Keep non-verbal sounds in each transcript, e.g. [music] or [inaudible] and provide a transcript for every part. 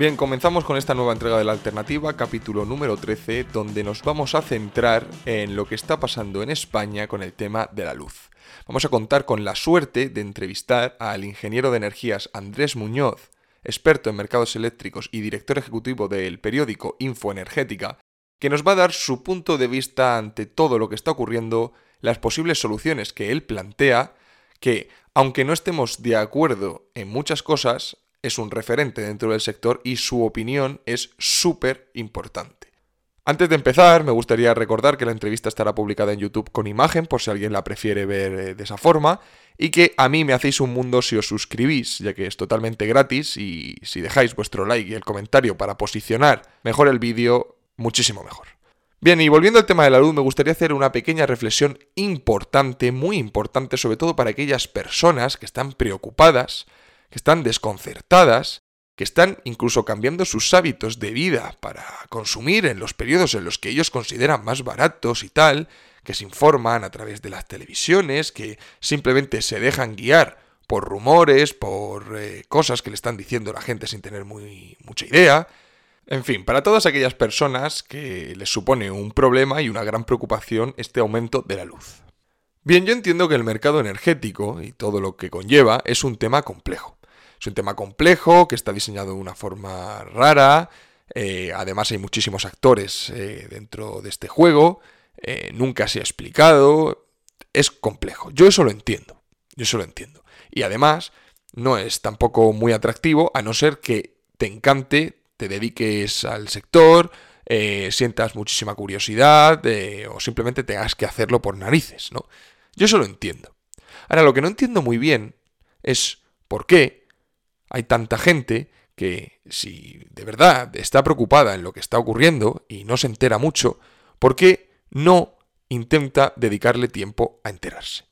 Bien, comenzamos con esta nueva entrega de la alternativa, capítulo número 13, donde nos vamos a centrar en lo que está pasando en España con el tema de la luz. Vamos a contar con la suerte de entrevistar al ingeniero de energías Andrés Muñoz, experto en mercados eléctricos y director ejecutivo del periódico Infoenergética, que nos va a dar su punto de vista ante todo lo que está ocurriendo, las posibles soluciones que él plantea, que, aunque no estemos de acuerdo en muchas cosas, es un referente dentro del sector y su opinión es súper importante. Antes de empezar, me gustaría recordar que la entrevista estará publicada en YouTube con imagen, por si alguien la prefiere ver eh, de esa forma, y que a mí me hacéis un mundo si os suscribís, ya que es totalmente gratis, y si dejáis vuestro like y el comentario para posicionar mejor el vídeo, muchísimo mejor. Bien, y volviendo al tema de la luz, me gustaría hacer una pequeña reflexión importante, muy importante, sobre todo para aquellas personas que están preocupadas que están desconcertadas, que están incluso cambiando sus hábitos de vida para consumir en los periodos en los que ellos consideran más baratos y tal, que se informan a través de las televisiones, que simplemente se dejan guiar por rumores, por eh, cosas que le están diciendo la gente sin tener muy, mucha idea. En fin, para todas aquellas personas que les supone un problema y una gran preocupación este aumento de la luz. Bien, yo entiendo que el mercado energético y todo lo que conlleva es un tema complejo. Es un tema complejo, que está diseñado de una forma rara. Eh, además hay muchísimos actores eh, dentro de este juego. Eh, nunca se ha explicado. Es complejo. Yo eso lo entiendo. Yo eso lo entiendo. Y además no es tampoco muy atractivo a no ser que te encante, te dediques al sector, sientas muchísima curiosidad o simplemente tengas que hacerlo por narices, ¿no? Yo eso lo entiendo. Ahora, lo que no entiendo muy bien es por qué hay tanta gente que si de verdad está preocupada en lo que está ocurriendo y no se entera mucho, ¿por qué no intenta dedicarle tiempo a enterarse?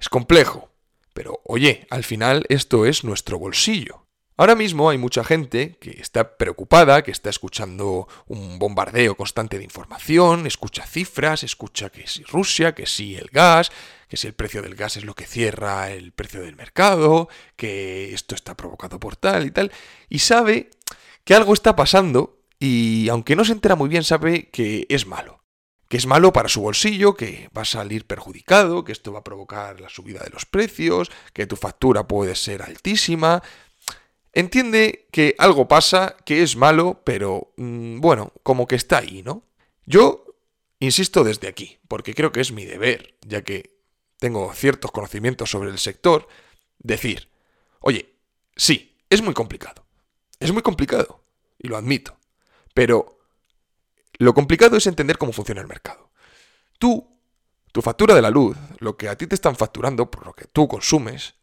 Es complejo, pero oye, al final esto es nuestro bolsillo. Ahora mismo hay mucha gente que está preocupada, que está escuchando un bombardeo constante de información, escucha cifras, escucha que si Rusia, que si el gas, que si el precio del gas es lo que cierra el precio del mercado, que esto está provocado por tal y tal, y sabe que algo está pasando y aunque no se entera muy bien sabe que es malo. Que es malo para su bolsillo, que va a salir perjudicado, que esto va a provocar la subida de los precios, que tu factura puede ser altísima, entiende que algo pasa, que es malo, pero mm, bueno, como que está ahí, ¿no? Yo insisto desde aquí, porque creo que es mi deber, ya que tengo ciertos conocimientos sobre el sector, decir, oye, sí, es muy complicado. Es muy complicado, y lo admito. Pero lo complicado es entender cómo funciona el mercado. Tú, tu factura de la luz, lo que a ti te están facturando por lo que tú consumes,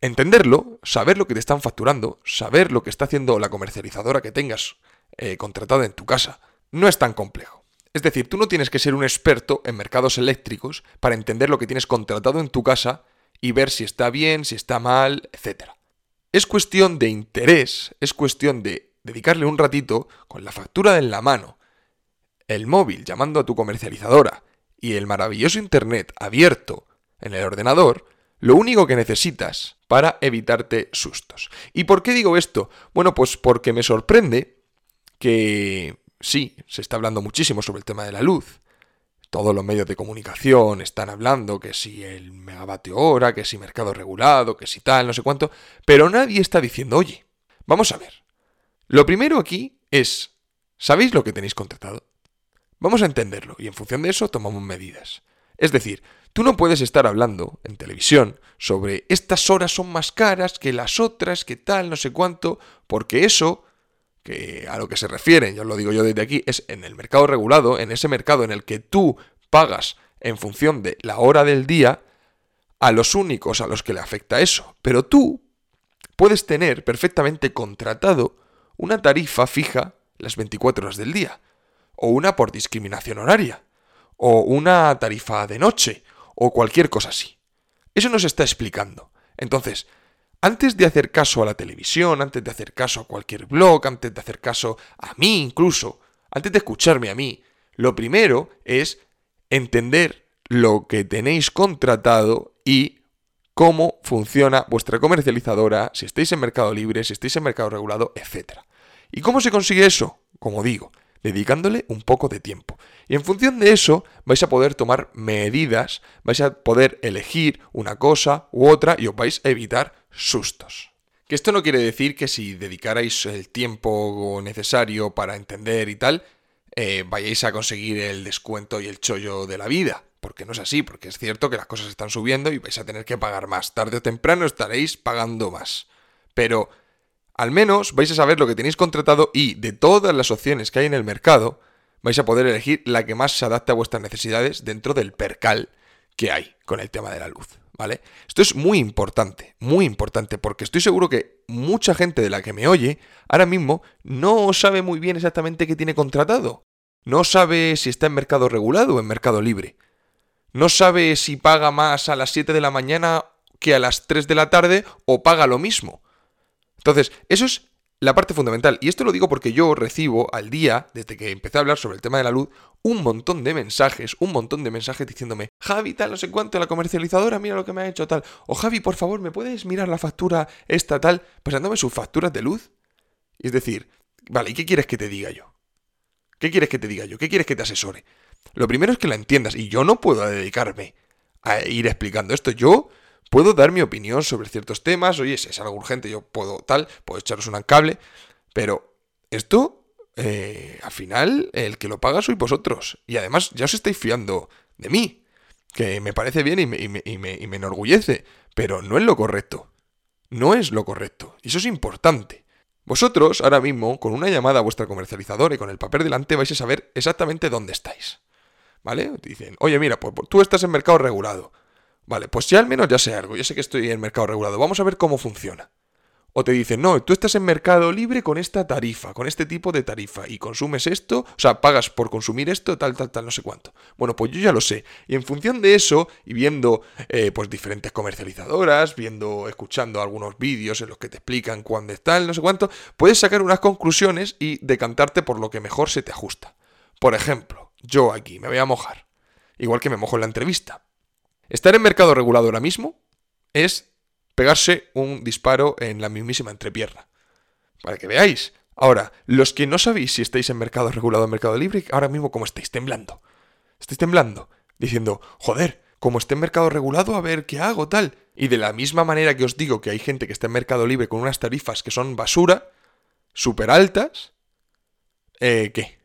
entenderlo, saber lo que te están facturando, saber lo que está haciendo la comercializadora que tengas eh, contratada en tu casa, no es tan complejo. Es decir, tú no tienes que ser un experto en mercados eléctricos para entender lo que tienes contratado en tu casa y ver si está bien, si está mal, etc. Es cuestión de interés, es cuestión de dedicarle un ratito con la factura en la mano, el móvil llamando a tu comercializadora y el maravilloso Internet abierto en el ordenador, lo único que necesitas para evitarte sustos. ¿Y por qué digo esto? Bueno, pues porque me sorprende que sí, se está hablando muchísimo sobre el tema de la luz. Todos los medios de comunicación están hablando que si el megavatio hora, que si mercado regulado, que si tal, no sé cuánto, pero nadie está diciendo, oye, vamos a ver. Lo primero aquí es, ¿sabéis lo que tenéis contratado? Vamos a entenderlo y en función de eso tomamos medidas. Es decir, tú no puedes estar hablando en televisión sobre estas horas son más caras que las otras, que tal, no sé cuánto, porque eso, que a lo que se refieren, ya lo digo yo desde aquí, es en el mercado regulado, en ese mercado en el que tú pagas en función de la hora del día, a los únicos a los que le afecta eso. Pero tú, puedes tener perfectamente contratado una tarifa fija las 24 horas del día, o una por discriminación horaria, o una tarifa de noche, o cualquier cosa así. Eso nos está explicando. Entonces, antes de hacer caso a la televisión, antes de hacer caso a cualquier blog, antes de hacer caso a mí incluso, antes de escucharme a mí, lo primero es entender lo que tenéis contratado y cómo funciona vuestra comercializadora, si estáis en mercado libre, si estáis en mercado regulado, etc. ¿Y cómo se consigue eso? Como digo, dedicándole un poco de tiempo. Y en función de eso vais a poder tomar medidas, vais a poder elegir una cosa u otra y os vais a evitar sustos. Que esto no quiere decir que si dedicarais el tiempo necesario para entender y tal, eh, vayáis a conseguir el descuento y el chollo de la vida. Porque no es así, porque es cierto que las cosas están subiendo y vais a tener que pagar más. Tarde o temprano estaréis pagando más. Pero al menos vais a saber lo que tenéis contratado y de todas las opciones que hay en el mercado, vais a poder elegir la que más se adapte a vuestras necesidades dentro del percal que hay con el tema de la luz. ¿Vale? Esto es muy importante, muy importante, porque estoy seguro que mucha gente de la que me oye ahora mismo no sabe muy bien exactamente qué tiene contratado. No sabe si está en mercado regulado o en mercado libre. No sabe si paga más a las 7 de la mañana que a las 3 de la tarde o paga lo mismo. Entonces, eso es la parte fundamental. Y esto lo digo porque yo recibo al día, desde que empecé a hablar sobre el tema de la luz, un montón de mensajes, un montón de mensajes diciéndome, Javi, tal, no sé cuánto, la comercializadora, mira lo que me ha hecho tal. O Javi, por favor, ¿me puedes mirar la factura esta tal? Pasándome sus facturas de luz. Es decir, vale, ¿y qué quieres que te diga yo? ¿Qué quieres que te diga yo? ¿Qué quieres que te asesore? Lo primero es que la entiendas y yo no puedo dedicarme a ir explicando esto. Yo puedo dar mi opinión sobre ciertos temas, oye, si es algo urgente, yo puedo tal, puedo echaros un cable, pero esto, eh, al final, el que lo paga sois vosotros. Y además, ya os estáis fiando de mí, que me parece bien y me, y me, y me, y me enorgullece, pero no es lo correcto. No es lo correcto. Y eso es importante. Vosotros, ahora mismo, con una llamada a vuestra comercializadora y con el papel delante, vais a saber exactamente dónde estáis. ¿Vale? Dicen, oye, mira, pues, pues tú estás en mercado regulado. Vale, pues ya al menos ya sé algo, yo sé que estoy en mercado regulado, vamos a ver cómo funciona. O te dicen, no, tú estás en mercado libre con esta tarifa, con este tipo de tarifa, y consumes esto, o sea, pagas por consumir esto, tal, tal, tal, no sé cuánto. Bueno, pues yo ya lo sé. Y en función de eso, y viendo eh, pues diferentes comercializadoras, viendo, escuchando algunos vídeos en los que te explican cuándo está, no sé cuánto, puedes sacar unas conclusiones y decantarte por lo que mejor se te ajusta. Por ejemplo, yo aquí me voy a mojar. Igual que me mojo en la entrevista. Estar en mercado regulado ahora mismo es pegarse un disparo en la mismísima entrepierna. Para que veáis. Ahora, los que no sabéis si estáis en mercado regulado o en mercado libre, ahora mismo como estáis temblando. Estáis temblando, diciendo, joder, como esté en mercado regulado, a ver qué hago, tal. Y de la misma manera que os digo que hay gente que está en mercado libre con unas tarifas que son basura, súper altas, eh, ¿qué?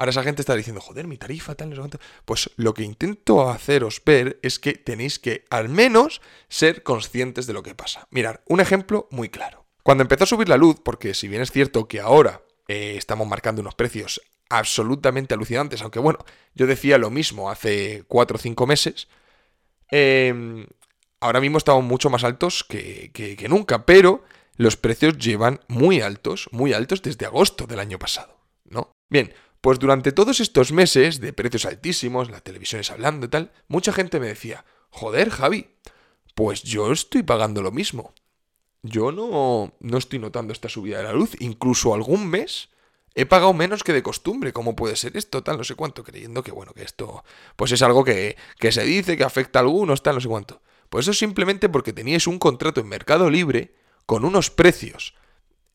Ahora esa gente está diciendo, joder, mi tarifa, tal, no Pues lo que intento haceros ver es que tenéis que al menos ser conscientes de lo que pasa. Mirar, un ejemplo muy claro. Cuando empezó a subir la luz, porque si bien es cierto que ahora eh, estamos marcando unos precios absolutamente alucinantes, aunque bueno, yo decía lo mismo hace 4 o 5 meses, em, ahora mismo estamos mucho más altos que, que nunca, pero los precios llevan muy altos, muy altos desde agosto del año pasado, ¿no? Bien, pues durante todos estos meses de precios altísimos, las televisiones hablando y tal, mucha gente me decía, joder Javi, pues yo estoy pagando lo mismo. Yo no, no estoy notando esta subida de la luz. Incluso algún mes he pagado menos que de costumbre. ¿Cómo puede ser esto? Tal, no sé cuánto. Creyendo que, bueno, que esto pues es algo que, que se dice, que afecta a algunos, tal, no sé cuánto. Pues eso simplemente porque teníais un contrato en Mercado Libre con unos precios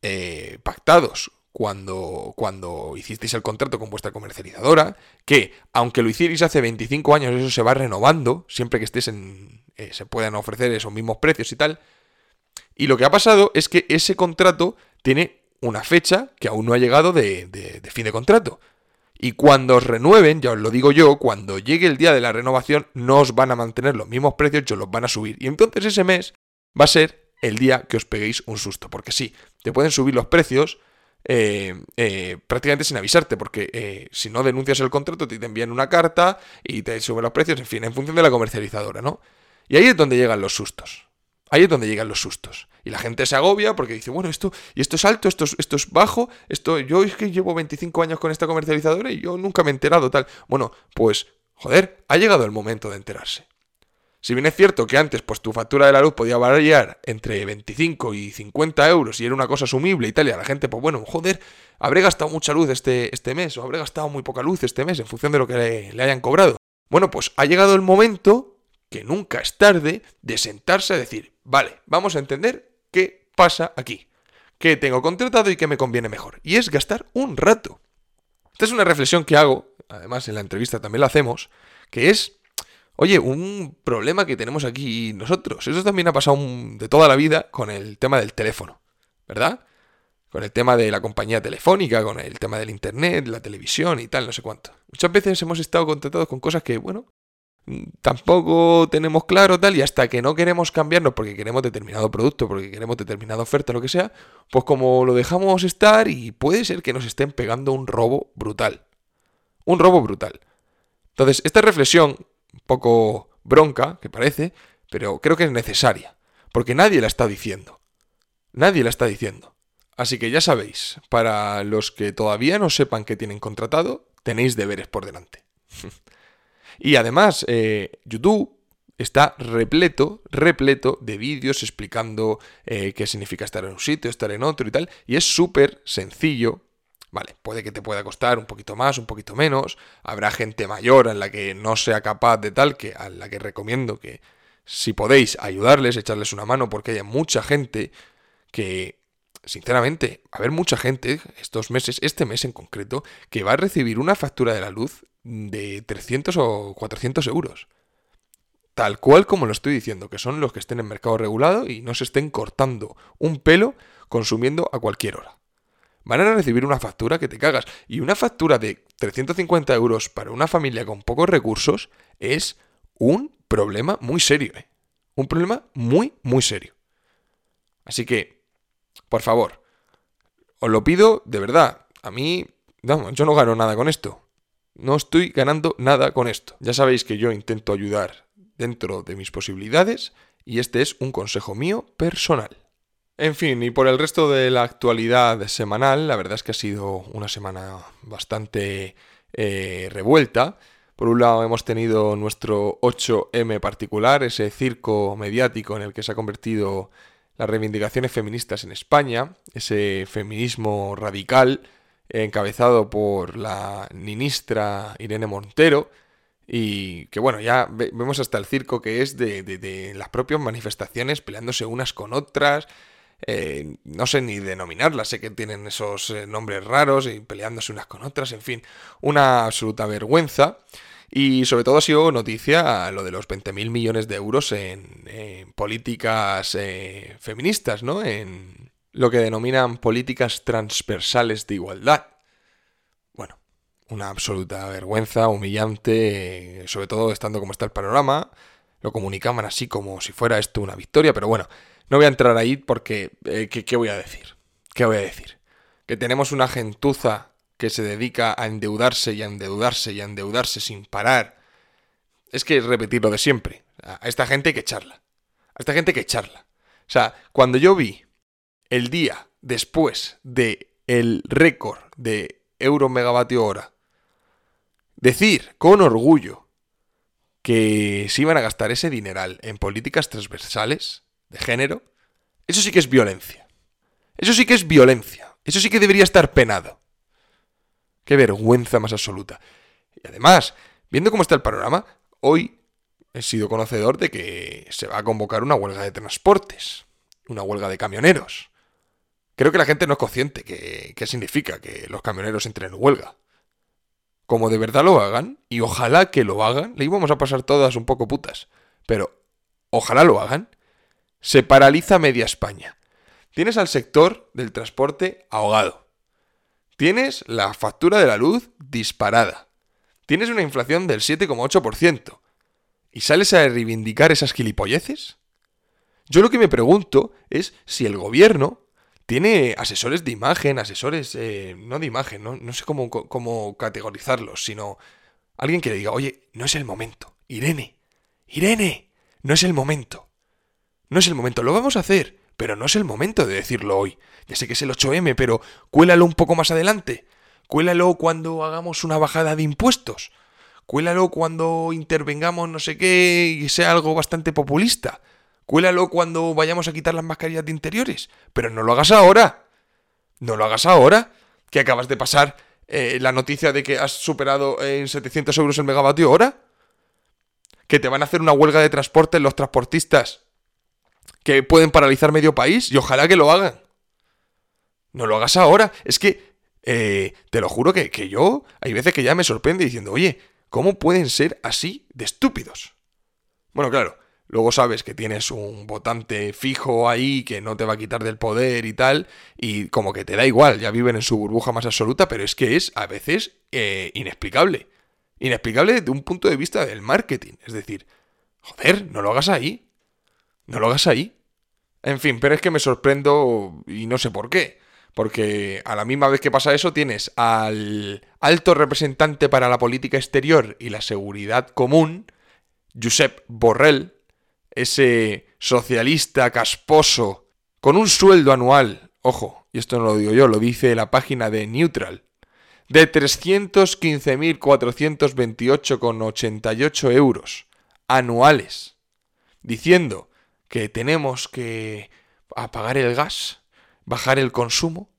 eh, pactados cuando, cuando hicisteis el contrato con vuestra comercializadora, que aunque lo hicierais hace 25 años, eso se va renovando, siempre que estés en... Eh, se puedan ofrecer esos mismos precios y tal. Y lo que ha pasado es que ese contrato tiene una fecha que aún no ha llegado de, de, de fin de contrato. Y cuando os renueven, ya os lo digo yo, cuando llegue el día de la renovación, no os van a mantener los mismos precios, yo los van a subir. Y entonces ese mes va a ser el día que os peguéis un susto. Porque sí, te pueden subir los precios, eh, eh, prácticamente sin avisarte, porque eh, si no denuncias el contrato te envían una carta y te suben los precios, en fin, en función de la comercializadora, ¿no? Y ahí es donde llegan los sustos. Ahí es donde llegan los sustos. Y la gente se agobia porque dice, bueno, esto, y esto es alto, esto es, esto es bajo, esto, yo es que llevo 25 años con esta comercializadora y yo nunca me he enterado tal. Bueno, pues, joder, ha llegado el momento de enterarse. Si bien es cierto que antes, pues tu factura de la luz podía variar entre 25 y 50 euros y era una cosa asumible y tal, y a la gente, pues bueno, joder, habré gastado mucha luz este, este mes o habré gastado muy poca luz este mes en función de lo que le hayan cobrado. Bueno, pues ha llegado el momento, que nunca es tarde, de sentarse a decir, vale, vamos a entender qué pasa aquí, qué tengo contratado y qué me conviene mejor. Y es gastar un rato. Esta es una reflexión que hago, además en la entrevista también la hacemos, que es Oye, un problema que tenemos aquí nosotros. Eso también ha pasado de toda la vida con el tema del teléfono, ¿verdad? Con el tema de la compañía telefónica, con el tema del internet, la televisión y tal, no sé cuánto. Muchas veces hemos estado contratados con cosas que, bueno, tampoco tenemos claro tal y hasta que no queremos cambiarnos porque queremos determinado producto, porque queremos determinada oferta, lo que sea, pues como lo dejamos estar y puede ser que nos estén pegando un robo brutal. Un robo brutal. Entonces, esta reflexión poco bronca, que parece, pero creo que es necesaria, porque nadie la está diciendo. Nadie la está diciendo. Así que ya sabéis, para los que todavía no sepan que tienen contratado, tenéis deberes por delante. [laughs] y además, eh, YouTube está repleto, repleto de vídeos explicando eh, qué significa estar en un sitio, estar en otro y tal. Y es súper sencillo Vale, puede que te pueda costar un poquito más, un poquito menos. Habrá gente mayor en la que no sea capaz de tal, que a la que recomiendo que si podéis ayudarles, echarles una mano, porque hay mucha gente que, sinceramente, va a haber mucha gente estos meses, este mes en concreto, que va a recibir una factura de la luz de 300 o 400 euros. Tal cual como lo estoy diciendo, que son los que estén en mercado regulado y no se estén cortando un pelo consumiendo a cualquier hora van a recibir una factura que te cagas. Y una factura de 350 euros para una familia con pocos recursos es un problema muy serio. ¿eh? Un problema muy, muy serio. Así que, por favor, os lo pido de verdad. A mí, no, yo no gano nada con esto. No estoy ganando nada con esto. Ya sabéis que yo intento ayudar dentro de mis posibilidades y este es un consejo mío personal. En fin, y por el resto de la actualidad semanal, la verdad es que ha sido una semana bastante eh, revuelta. Por un lado hemos tenido nuestro 8M particular, ese circo mediático en el que se ha convertido las reivindicaciones feministas en España, ese feminismo radical encabezado por la ministra Irene Montero, y que bueno, ya vemos hasta el circo que es de las propias manifestaciones peleándose unas con otras, eh, no sé ni denominarlas, sé que tienen esos eh, nombres raros y peleándose unas con otras, en fin, una absoluta vergüenza. Y sobre todo ha sido noticia lo de los 20.000 millones de euros en, políticas eh, feministas, ¿no? En lo que denominan políticas transversales de igualdad. Bueno, una absoluta vergüenza, humillante, sobre todo estando como está el panorama. Lo comunicaban así como si fuera esto una victoria, pero bueno, no voy a entrar ahí porque, eh, ¿qué, voy a decir? ¿Qué voy a decir? Que tenemos una gentuza que se dedica a endeudarse y a endeudarse y a endeudarse sin parar. Es que repetir lo de siempre. A esta gente hay que echarla. A esta gente hay que echarla. O sea, cuando yo vi el día después de el récord de euro megavatio hora decir con orgullo que se iban a gastar ese dineral en políticas transversales, de género, eso sí que es violencia. Eso sí que es violencia. Eso sí que debería estar penado. Qué vergüenza más absoluta. Y además, viendo cómo está el panorama, hoy he sido conocedor de que se va a convocar una huelga de transportes, una huelga de camioneros. Creo que la gente no es consciente que, qué significa que los camioneros entren en huelga. Como de verdad lo hagan, y ojalá que lo hagan, le íbamos a pasar todas un poco putas, pero ojalá lo hagan, se paraliza media España. Tienes al sector del transporte ahogado. Tienes la factura de la luz disparada. Tienes una inflación del 7,8%. ¿Y sales a reivindicar esas gilipolleces? Yo lo que me pregunto es si el gobierno tiene asesores de imagen, asesores, eh, no de imagen, no, sé cómo, cómo categorizarlos, sino alguien que le diga, oye, no es el momento. Irene, Irene, no es el momento. No es el momento, lo vamos a hacer, pero no es el momento de decirlo hoy. Ya sé que es el 8M, pero cuélalo un poco más adelante. Cuélalo cuando hagamos una bajada de impuestos. Cuélalo cuando intervengamos no sé qué y sea algo bastante populista. Cuélalo cuando vayamos a quitar las mascarillas de interiores. Pero no lo hagas ahora. No lo hagas ahora. Que acabas de pasar eh, la noticia de que has superado en 700 euros el megavatio hora. Que te van a hacer una huelga de transporte los transportistas. Que pueden paralizar medio país. Y ojalá que lo hagan. No lo hagas ahora. Es que, eh, te lo juro que, que yo, hay veces que ya me sorprende diciendo, oye, ¿cómo pueden ser así de estúpidos? Bueno, claro, luego sabes que tienes un votante fijo ahí que no te va a quitar del poder y tal, y como que te da igual, ya viven en su burbuja más absoluta, pero es que es a veces eh, inexplicable. Inexplicable desde un punto de vista del marketing. Es decir, joder, no lo hagas ahí. No lo hagas ahí. En fin, pero es que me sorprendo y no sé por qué. Porque a la misma vez que pasa eso tienes al alto representante para la política exterior y la seguridad común, Josep Borrell, ese socialista casposo con un sueldo anual, ojo, y esto no lo digo yo, lo dice la página de Neutral, de 315.428,88 euros anuales, diciendo que tenemos que apagar el gas bajar el consumo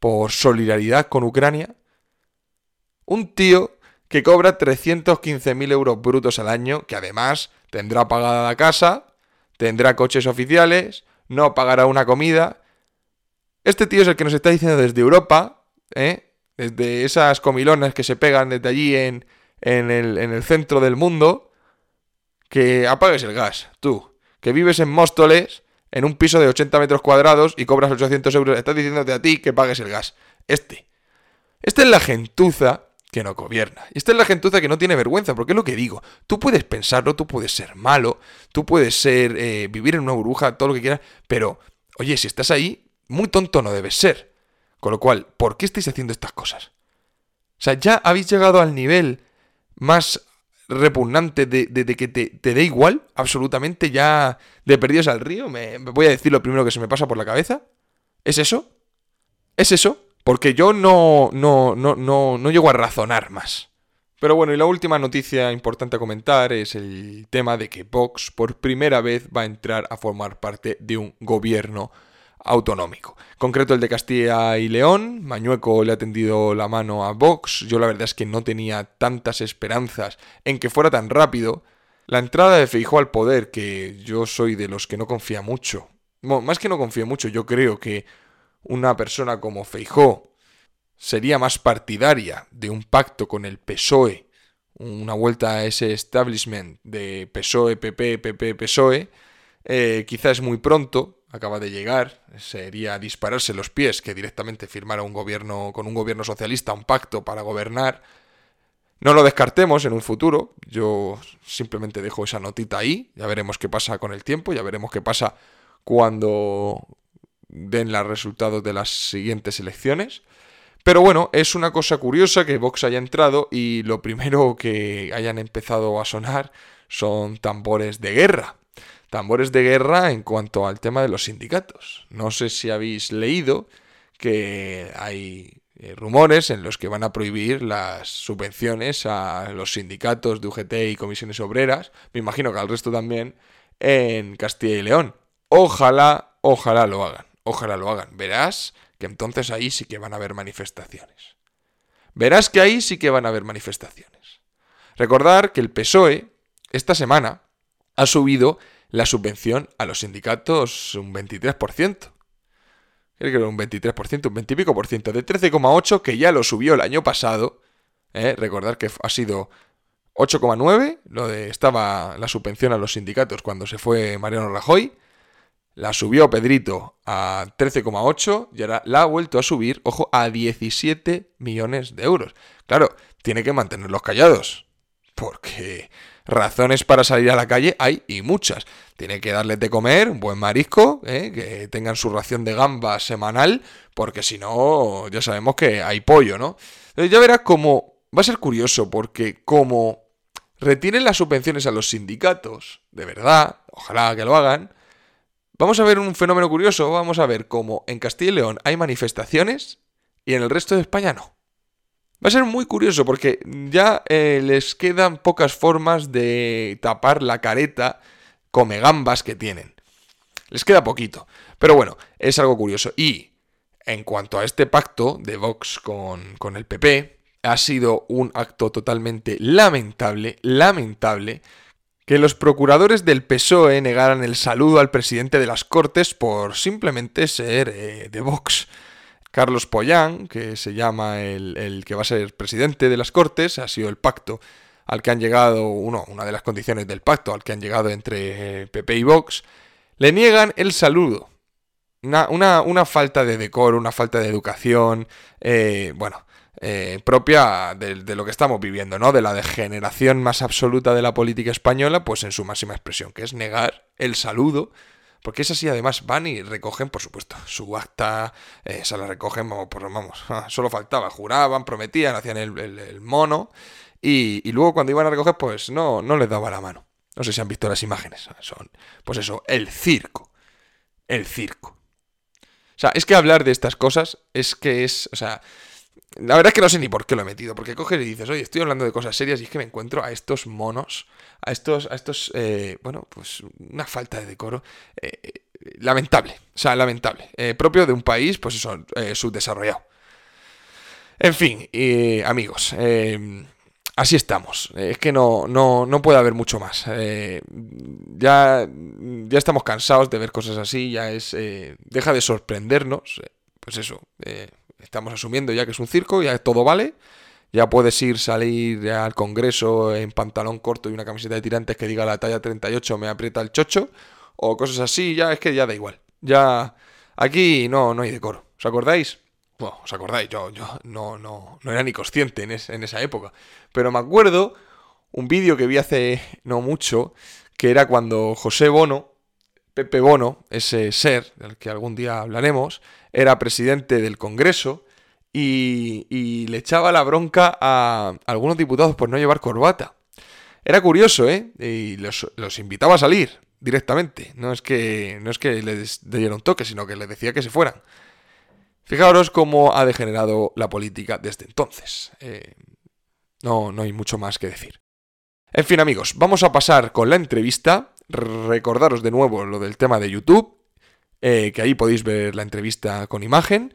por solidaridad con Ucrania. Un tío que cobra 315.000 euros brutos al año, que además tendrá pagada la casa, tendrá coches oficiales, no pagará una comida. Este tío es el que nos está diciendo desde Europa, ¿eh? desde esas comilonas que se pegan desde allí en, en, el, en el centro del mundo, que apagues el gas, tú, que vives en Móstoles en un piso de 80 metros cuadrados y cobras 800 euros, estás diciéndote a ti que pagues el gas. Este. Esta es la gentuza que no gobierna. Y esta es la gentuza que no tiene vergüenza, porque es lo que digo. Tú puedes pensarlo, tú puedes ser malo, tú puedes ser eh, vivir en una burbuja, todo lo que quieras, pero, oye, si estás ahí, muy tonto no debes ser. Con lo cual, ¿por qué estáis haciendo estas cosas? O sea, ya habéis llegado al nivel más repugnante de, que te, dé igual, absolutamente, ya de perdidos al río, me, voy a decir lo primero que se me pasa por la cabeza. ¿Es eso? ¿Es eso? Porque yo no, no, no, no, no llego a razonar más. Pero bueno, y la última noticia importante a comentar es el tema de que Vox por primera vez va a entrar a formar parte de un gobierno autonómico. Concreto el de Castilla y León, Mañueco le ha tendido la mano a Vox, yo la verdad es que no tenía tantas esperanzas en que fuera tan rápido. La entrada de Feijó al poder, que yo soy de los que no confía mucho, más que no confío mucho, yo creo que una persona como Feijó sería más partidaria de un pacto con el PSOE, una vuelta a ese establishment de PSOE, PP, PP, PSOE, eh, quizás muy pronto, acaba de llegar, sería dispararse los pies que directamente firmara un gobierno con un gobierno socialista un pacto para gobernar. No lo descartemos en un futuro, yo simplemente dejo esa notita ahí, ya veremos qué pasa con el tiempo, ya veremos qué pasa cuando den los resultados de las siguientes elecciones. Pero bueno, es una cosa curiosa que Vox haya entrado y lo primero que hayan empezado a sonar son tambores de guerra tambores de guerra en cuanto al tema de los sindicatos. No sé si habéis leído que hay eh, rumores en los que van a prohibir las subvenciones a los sindicatos de UGT y comisiones obreras, me imagino que al resto también, en Castilla y León. Ojalá, ojalá lo hagan, ojalá lo hagan. Verás que entonces ahí sí que van a haber manifestaciones. Verás que ahí sí que van a haber manifestaciones. Recordar que el PSOE esta semana ha subido la subvención a los sindicatos un 23%. Creo que era un 23%, un 20 y pico por ciento, de 13,8 que ya lo subió el año pasado. ¿eh? Recordar que ha sido 8,9, lo de estaba la subvención a los sindicatos cuando se fue Mariano Rajoy. La subió Pedrito a 13,8 y ahora la ha vuelto a subir, ojo, a 17 millones de euros. Claro, tiene que mantenerlos callados. Porque razones para salir a la calle hay y muchas. Tiene que darles de comer un buen marisco, ¿eh? que tengan su ración de gamba semanal, porque si no, ya sabemos que hay pollo, ¿no? ya verás cómo va a ser curioso, porque como retienen las subvenciones a los sindicatos, de verdad, ojalá que lo hagan, vamos a ver un fenómeno curioso, vamos a ver cómo en Castilla y León hay manifestaciones y en el resto de España no. Va a ser muy curioso porque ya eh, les quedan pocas formas de tapar la careta come gambas que tienen. Les queda poquito. Pero bueno, es algo curioso. Y en cuanto a este pacto de Vox con, con el PP, ha sido un acto totalmente lamentable, lamentable, que los procuradores del PSOE negaran el saludo al presidente de las Cortes por simplemente ser eh, de Vox. Carlos Pollán, que se llama el, que va a ser presidente de las Cortes, ha sido el pacto al que han llegado, uno, una de las condiciones del pacto al que han llegado entre PP eh, y Vox, le niegan el saludo. Una, falta de decoro, una falta de educación, eh, bueno, eh, propia de, de, lo que estamos viviendo, ¿no? De la degeneración más absoluta de la política española, pues en su máxima expresión, que es negar el saludo porque es así, además van y recogen, por supuesto, su acta, eh, se la recogen, vamos, por, vamos, [laughs] solo faltaba, juraban, prometían, hacían el, mono, y, luego cuando iban a recoger, pues no, no les daba la mano. No sé si han visto las imágenes, son, pues eso, el circo, el circo. O sea, es que hablar de estas cosas es que es, o sea, la verdad es que no sé ni por qué lo he metido, porque coges y dices, oye, estoy hablando de cosas serias y es que me encuentro a estos monos, a estos, a estos, eh, bueno, pues una falta de decoro eh, lamentable, o sea, lamentable, eh, propio de un país, pues eso, subdesarrollado. En fin, amigos, así estamos. Es que no, no, no puede haber mucho más. ya, ya estamos cansados de ver cosas así, ya es, deja de sorprendernos, pues eso Estamos asumiendo ya que es un circo, ya todo vale. Ya puedes ir, salir al Congreso en pantalón corto y una camiseta de tirantes que diga la talla 38 me aprieta el chocho. O cosas así, ya es que ya da igual. Ya aquí no, no hay decoro. ¿Os acordáis? Bueno, os acordáis, yo, yo no, no, no era ni consciente en, en esa época. Pero me acuerdo un vídeo que vi hace no mucho, que era cuando José Bono, Pepe Bono, ese ser del que algún día hablaremos, era presidente del Congreso y, le echaba la bronca a algunos diputados por no llevar corbata. Era curioso, ¿eh? Y los, invitaba a salir directamente. No es que, no es que les diera un toque, sino que les decía que se fueran. Fijaros cómo ha degenerado la política desde entonces. Eh, no, no hay mucho más que decir. En fin, amigos, vamos a pasar con la entrevista. Recordaros de nuevo lo del tema de YouTube. Eh, que ahí podéis ver la entrevista con imagen.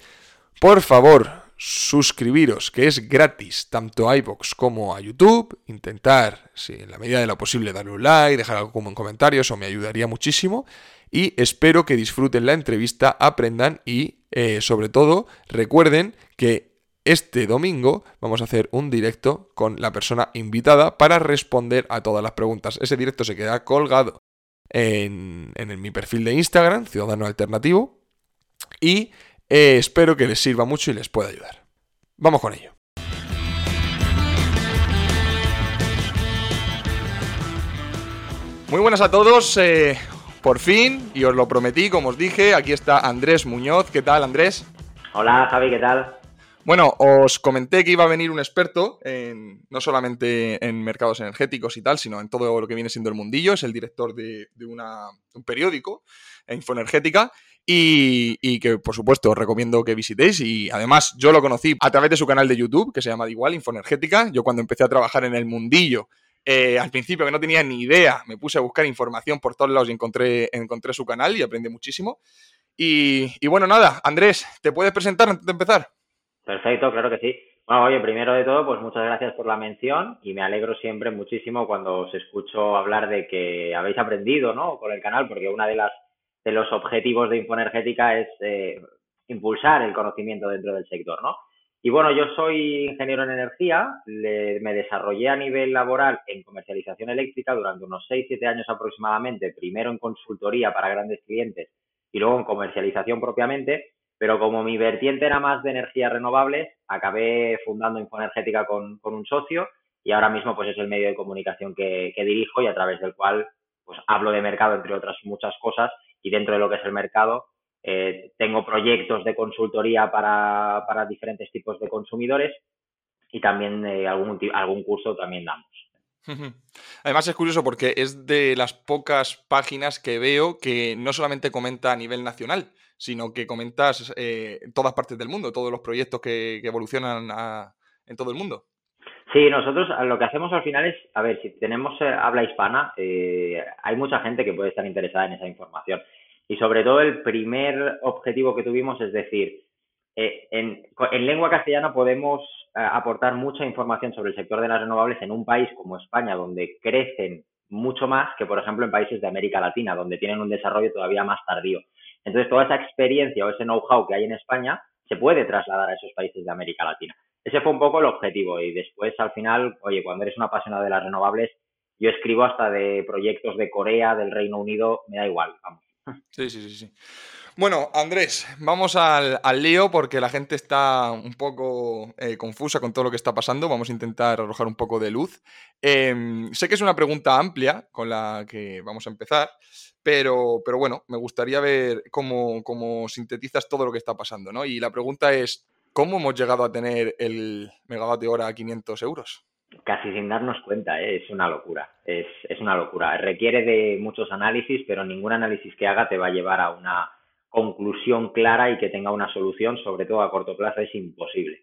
Por favor, suscribiros, que es gratis, tanto a iBox como a YouTube. Intentar, si en la medida de lo posible, darle un like, dejar algún comentario, eso me ayudaría muchísimo. Y espero que disfruten la entrevista, aprendan y, eh, sobre todo, recuerden que este domingo vamos a hacer un directo con la persona invitada para responder a todas las preguntas. Ese directo se queda colgado en, mi perfil de Instagram, Ciudadano Alternativo, y eh, espero que les sirva mucho y les pueda ayudar. Vamos con ello. Muy buenas a todos, eh, por fin, y os lo prometí, como os dije, aquí está Andrés Muñoz. ¿Qué tal, Andrés? Hola, Javi, ¿qué tal? Bueno, os comenté que iba a venir un experto, en, no solamente en mercados energéticos y tal, sino en todo lo que viene siendo el mundillo. Es el director de, un periódico, Infoenergética, y, y, que por supuesto os recomiendo que visitéis. Y además yo lo conocí a través de su canal de YouTube, que se llama igual, Infoenergética. Yo cuando empecé a trabajar en el mundillo, eh, al principio que no tenía ni idea, me puse a buscar información por todos lados y encontré, encontré su canal y aprendí muchísimo. Y, y bueno, nada, Andrés, ¿te puedes presentar antes de empezar? Perfecto, claro que sí. Bueno, oye, primero de todo, pues muchas gracias por la mención y me alegro siempre muchísimo cuando os escucho hablar de que habéis aprendido, ¿no? Con el canal, porque una de las de los objetivos de Infoenergética es eh, impulsar el conocimiento dentro del sector, ¿no? Y bueno, yo soy ingeniero en energía, me desarrollé a nivel laboral en comercialización eléctrica durante unos 6-7 años aproximadamente, primero en consultoría para grandes clientes y luego en comercialización propiamente pero como mi vertiente era más de energías renovables, acabé fundando Infoenergética con, un socio y ahora mismo pues es el medio de comunicación que, dirijo y a través del cual pues hablo de mercado, entre otras muchas cosas, y dentro de lo que es el mercado eh, tengo proyectos de consultoría para, diferentes tipos de consumidores y también eh, algún, algún curso también damos. Además es curioso porque es de las pocas páginas que veo que no solamente comenta a nivel nacional, sino que comentas eh, todas partes del mundo, todos los proyectos que, evolucionan en todo el mundo. Sí, nosotros lo que hacemos al final es, a ver, si tenemos eh, habla hispana, eh, hay mucha gente que puede estar interesada en esa información. Y sobre todo el primer objetivo que tuvimos es decir, eh, en, lengua castellana podemos aportar mucha información sobre el sector de las renovables en un país como España, donde crecen mucho más que, por ejemplo, en países de América Latina, donde tienen un desarrollo todavía más tardío. Entonces, toda esa experiencia o ese know-how que hay en España se puede trasladar a esos países de América Latina. Ese fue un poco el objetivo y después, al final, oye, cuando eres un apasionado de las renovables, yo escribo hasta de proyectos de Corea, del Reino Unido, me da igual, vamos. Sí, sí, sí, sí. Bueno, Andrés, vamos al, lío porque la gente está un poco eh, confusa con todo lo que está pasando. Vamos a intentar arrojar un poco de luz. Em, sé que es una pregunta amplia con la que vamos a empezar, pero, pero bueno, me gustaría ver cómo, cómo sintetizas todo lo que está pasando, ¿no? Y la pregunta es, ¿cómo hemos llegado a tener el megavatio hora a 500 euros? Casi sin darnos cuenta, ¿eh? es una locura, es, es una locura. Requiere de muchos análisis, pero ningún análisis que haga te va a llevar a una conclusión clara y que tenga una solución, sobre todo a corto plazo, es imposible.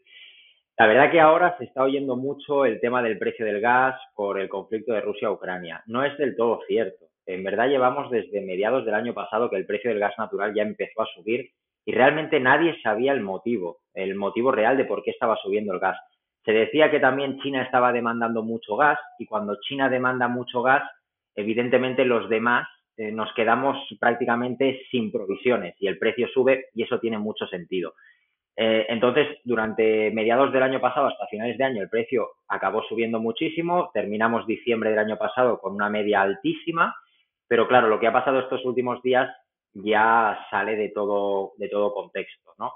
La verdad que ahora se está oyendo mucho el tema del precio del gas por el conflicto de Rusia-Ucrania. No es del todo cierto. En verdad llevamos desde mediados del año pasado que el precio del gas natural ya empezó a subir y realmente nadie sabía el motivo, el motivo real de por qué estaba subiendo el gas. Se decía que también China estaba demandando mucho gas y cuando China demanda mucho gas, evidentemente los demás eh, nos quedamos prácticamente sin provisiones y el precio sube y eso tiene mucho sentido. Eh, entonces, durante mediados del año pasado hasta finales de año el precio acabó subiendo muchísimo, terminamos diciembre del año pasado con una media altísima, pero claro, lo que ha pasado estos últimos días ya sale de todo, de todo contexto, ¿no?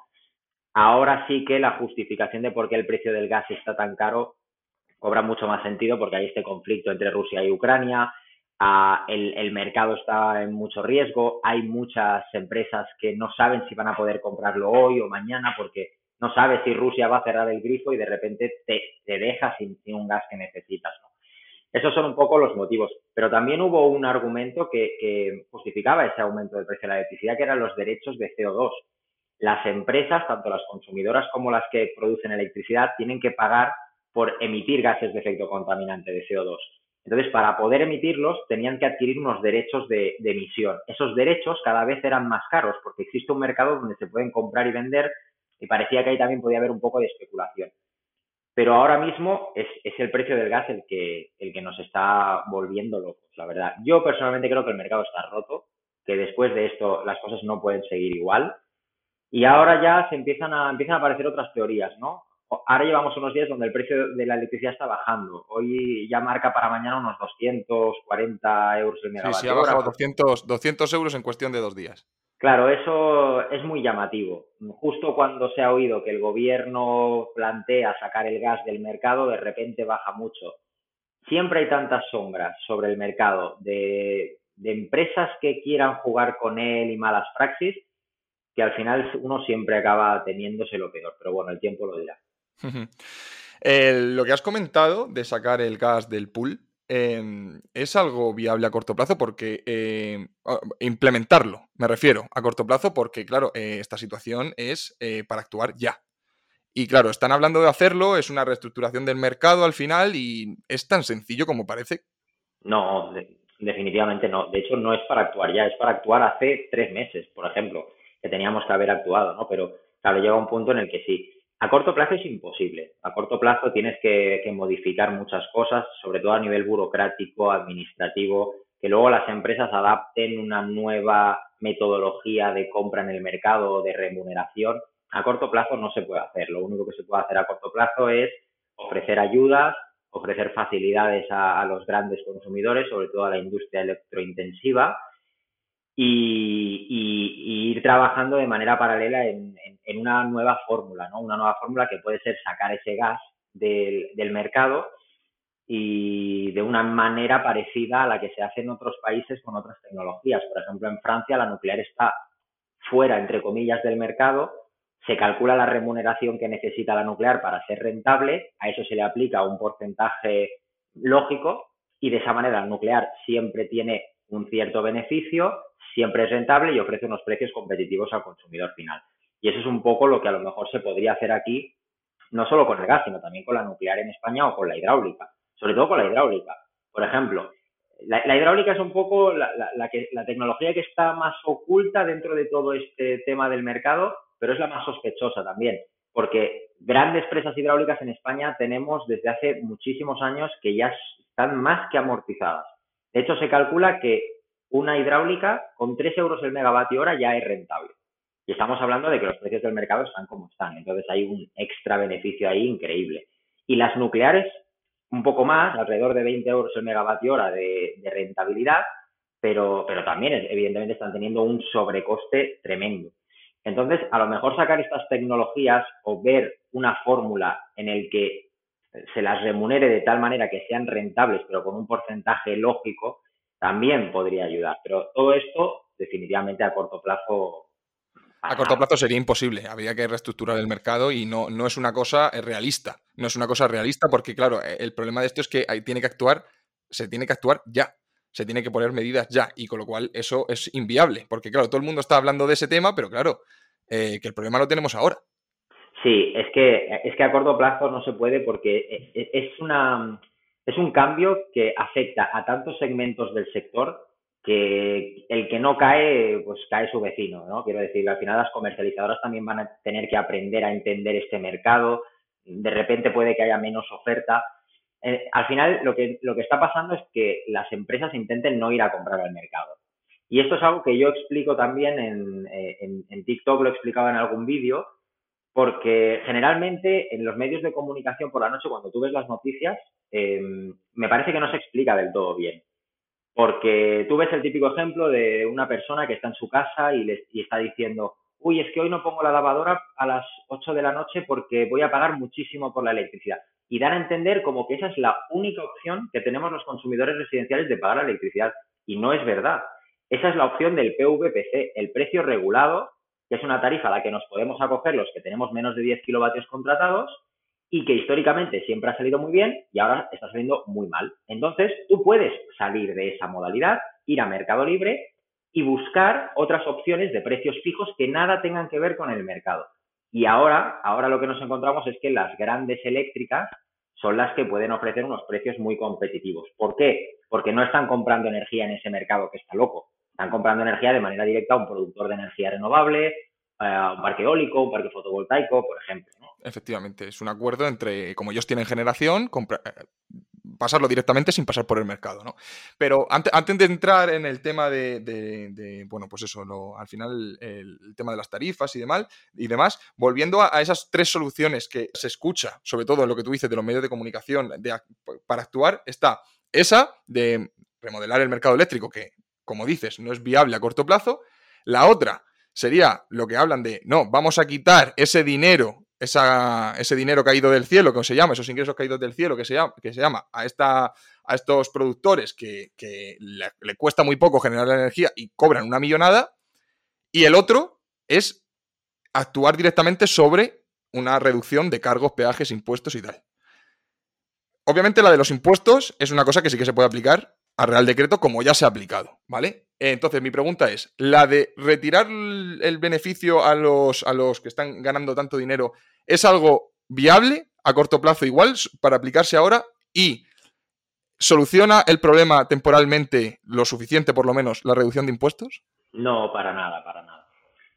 Ahora sí que la justificación de por qué el precio del gas está tan caro cobra mucho más sentido porque hay este conflicto entre Rusia y Ucrania, el, mercado está en mucho riesgo, hay muchas empresas que no saben si van a poder comprarlo hoy o mañana porque no sabes si Rusia va a cerrar el grifo y de repente te, te deja sin, un gas que necesitas. Esos son un poco los motivos. Pero también hubo un argumento que, que, justificaba ese aumento del precio de la electricidad, que eran los derechos de CO2. Las empresas, tanto las consumidoras como las que producen electricidad, tienen que pagar por emitir gases de efecto contaminante de CO2. Entonces, para poder emitirlos, tenían que adquirir unos derechos de, emisión. Esos derechos cada vez eran más caros porque existe un mercado donde se pueden comprar y vender y parecía que ahí también podía haber un poco de especulación. Pero ahora mismo es, el precio del gas el que, el que nos está volviendo locos, la verdad. Yo personalmente creo que el mercado está roto, que después de esto las cosas no pueden seguir igual. Y ahora ya se empiezan a, empiezan a aparecer otras teorías, ¿no? Ahora llevamos unos días donde el precio de la electricidad está bajando. Hoy ya marca para mañana unos 240 euros el megavatio. Sí, sí, ha bajado 200, 200 euros en cuestión de dos días. Claro, eso es muy llamativo. Justo cuando se ha oído que el gobierno plantea sacar el gas del mercado, de repente baja mucho. Siempre hay tantas sombras sobre el mercado de, de empresas que quieran jugar con él y malas praxis que al final uno siempre acaba teniéndose lo peor. Pero bueno, el tiempo lo dirá lo que has comentado de sacar el gas del pool em, es algo viable a corto plazo porque em, implementarlo, me refiero a corto plazo porque claro, eh, esta situación es eh, para actuar ya. Y claro, están hablando de hacerlo, es una reestructuración del mercado al final y es tan sencillo como parece. No, definitivamente no. De hecho, no es para actuar ya, es para actuar hace tres meses, por ejemplo, que teníamos que haber actuado, ¿no? Pero claro, llega un punto en el que sí. A corto plazo es imposible. A corto plazo tienes que, modificar muchas cosas, sobre todo a nivel burocrático, administrativo, que luego las empresas adapten una nueva metodología de compra en el mercado de remuneración. A corto plazo no se puede hacer. Lo único que se puede hacer a corto plazo es ofrecer ayudas, ofrecer facilidades a los grandes consumidores, sobre todo a la industria electrointensiva, y, ir trabajando de manera paralela en, una nueva fórmula, ¿no? Una nueva fórmula que puede ser sacar ese gas del, del, mercado y de una manera parecida a la que se hace en otros países con otras tecnologías. Por ejemplo, en Francia la nuclear está fuera, entre comillas, del mercado, se calcula la remuneración que necesita la nuclear para ser rentable, a eso se le aplica un porcentaje lógico y de esa manera el nuclear siempre tiene un cierto beneficio, siempre es rentable y ofrece unos precios competitivos al consumidor final. Y eso es un poco lo que a lo mejor se podría hacer aquí, no solo con el gas, sino también con la nuclear en España o con la hidráulica, sobre todo con la hidráulica. Por ejemplo, la, hidráulica es un poco la, la tecnología que está más oculta dentro de todo este tema del mercado, pero es la más sospechosa también, porque grandes presas hidráulicas en España tenemos desde hace muchísimos años que ya están más que amortizadas. De hecho, se calcula que una hidráulica con 3 euros el megavatio hora ya es rentable. Y estamos hablando de que los precios del mercado están como están. Entonces hay un extra beneficio ahí increíble. Y las nucleares, un poco más, alrededor de 20 euros el megavatio hora de, rentabilidad, pero, pero también evidentemente están teniendo un sobrecoste tremendo. Entonces, a lo mejor sacar estas tecnologías o ver una fórmula en el que se las remunere de tal manera que sean rentables, pero con un porcentaje lógico, también podría ayudar. Pero todo esto, definitivamente, a corto plazo. A corto plazo sería imposible. Habría que reestructurar el mercado y no, no es una cosa realista. No es una cosa realista porque, claro, e, el problema de esto es que hay, tiene que actuar, se tiene que actuar ya. Se tiene que poner medidas ya. Y con lo cual eso es inviable. Porque, claro, todo el mundo está hablando de ese tema, pero claro, eh, que el problema lo tenemos ahora. Sí, es que, es que a corto plazo no se puede porque e, e, es, una, es un cambio que afecta a tantos segmentos del sector que el que no cae, pues cae su vecino, ¿no? Quiero decir, al final las comercializadoras también van a tener que aprender a entender este mercado, de repente puede que haya menos oferta. Eh, al final lo que, lo que está pasando es que las empresas intenten no ir a comprar al mercado. Y esto es algo que yo explico también en, eh, en, en TikTok, lo explicaba en algún vídeo, porque generalmente en los medios de comunicación por la noche, cuando tú ves las noticias, em, me parece que no se explica del todo bien. Porque tú ves el típico ejemplo de una persona que está en su casa y, le, y está diciendo, uy, es que hoy no pongo la lavadora a las 8 de la noche porque voy a pagar muchísimo por la electricidad. Y dan a entender como que esa es la única opción que tenemos los consumidores residenciales de pagar la electricidad. Y no es verdad. Esa es la opción del PVPC, el precio regulado que es una tarifa a la que nos podemos acoger los que tenemos menos de 10 kilovatios contratados y que históricamente siempre ha salido muy bien y ahora está saliendo muy mal. Entonces, tú puedes salir de esa modalidad, ir a Mercado Libre y buscar otras opciones de precios fijos que nada tengan que ver con el mercado. Y ahora, ahora lo que nos encontramos es que las grandes eléctricas son las que pueden ofrecer unos precios muy competitivos. ¿Por qué? Porque no están comprando energía en ese mercado que está loco. Están comprando energía de manera directa a un productor de energía renovable, eh, a un parque eólico, un parque fotovoltaico, por ejemplo. Efectivamente, es un acuerdo entre, como ellos tienen generación, eh, pasarlo directamente sin pasar por el mercado, ¿no? Pero antes, de entrar en el tema de, bueno, pues eso, al final el, tema de las tarifas y demás, y demás volviendo a, esas tres soluciones que se escucha, sobre todo en lo que tú dices de los medios de comunicación, para actuar, está esa de remodelar el mercado eléctrico, que como dices, no es viable a corto plazo. La otra sería lo que hablan de, no, vamos a quitar ese dinero, ese dinero caído del cielo, que se llama, esos ingresos caídos del cielo, que se llama, que se llama a, esta, a estos productores que, le, cuesta muy poco generar la energía y cobran una millonada. Y el otro es actuar directamente sobre una reducción de cargos, peajes, impuestos y tal. Obviamente la de los impuestos es una cosa que sí que se puede aplicar a Real Decreto como ya se ha aplicado, ¿vale? Entonces, mi pregunta es, ¿la de retirar el beneficio a los, a los que están ganando tanto dinero es algo viable a corto plazo igual para aplicarse ahora y soluciona el problema temporalmente lo suficiente, por lo menos, la reducción de impuestos? No, para nada, para nada.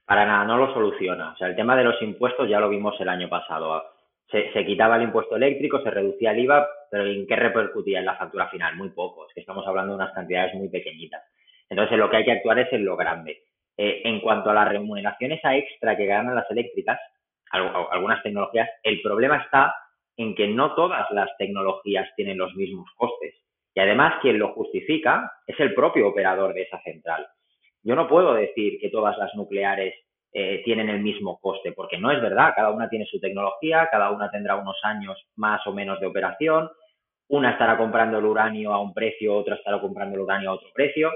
Para nada, no lo soluciona. O sea, el tema de los impuestos ya lo vimos el año pasado se, quitaba el impuesto eléctrico, se reducía el IVA, pero ¿en qué repercutía en la factura final? Muy poco, es que estamos hablando de unas cantidades muy pequeñitas. Entonces, lo que hay que actuar es en lo grande. Eh, en cuanto a la remuneración esa extra que ganan las eléctricas, algunas tecnologías, el problema está en que no todas las tecnologías tienen los mismos costes. Y además, quien lo justifica es el propio operador de esa central. Yo no puedo decir que todas las nucleares eh, tienen el mismo coste, porque no es verdad, cada una tiene su tecnología, cada una tendrá unos años más o menos de operación, una estará comprando el uranio a un precio, otra estará comprando el uranio a otro precio,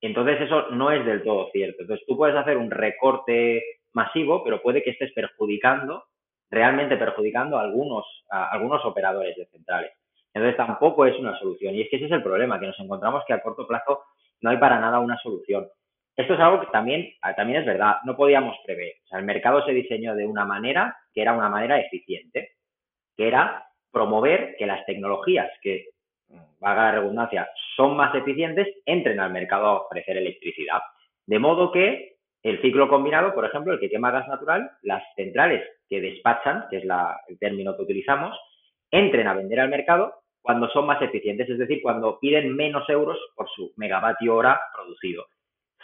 entonces eso no es del todo cierto. Entonces tú puedes hacer un recorte masivo, pero puede que estés perjudicando, realmente perjudicando a algunos, a algunos operadores de centrales. Entonces tampoco es una solución. Y es que ese es el problema, que nos encontramos que a corto plazo no hay para nada una solución. Esto es algo que también, ah, también es verdad, no podíamos prever. O sea, el mercado se diseñó de una manera que era una manera eficiente, que era promover que las tecnologías que, valga la redundancia, son más eficientes, entren al mercado a ofrecer electricidad. De modo que el ciclo combinado, por ejemplo, el que quema gas natural, las centrales que despachan, que es el término que utilizamos, entren a vender al mercado cuando son más eficientes, es decir, cuando piden menos euros por su megavatio hora producido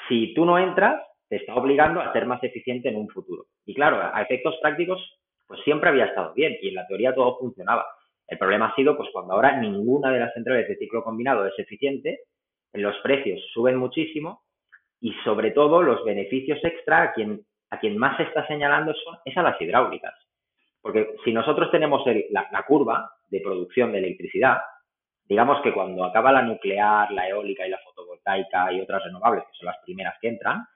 si tú no entras, te está obligando a ser más eficiente en un futuro. Y claro, a efectos prácticos, pues siempre había estado bien y en la teoría todo funcionaba. El problema ha sido pues cuando ahora ninguna de las centrales de ciclo combinado es eficiente, los precios suben muchísimo y sobre todo los beneficios extra a quien, a quien más se está señalando son, es a las hidráulicas. Porque si nosotros tenemos la curva de producción de electricidad, digamos que cuando acaba la nuclear, la eólica y la fotovoltaica y otras renovables, que son las primeras que entran,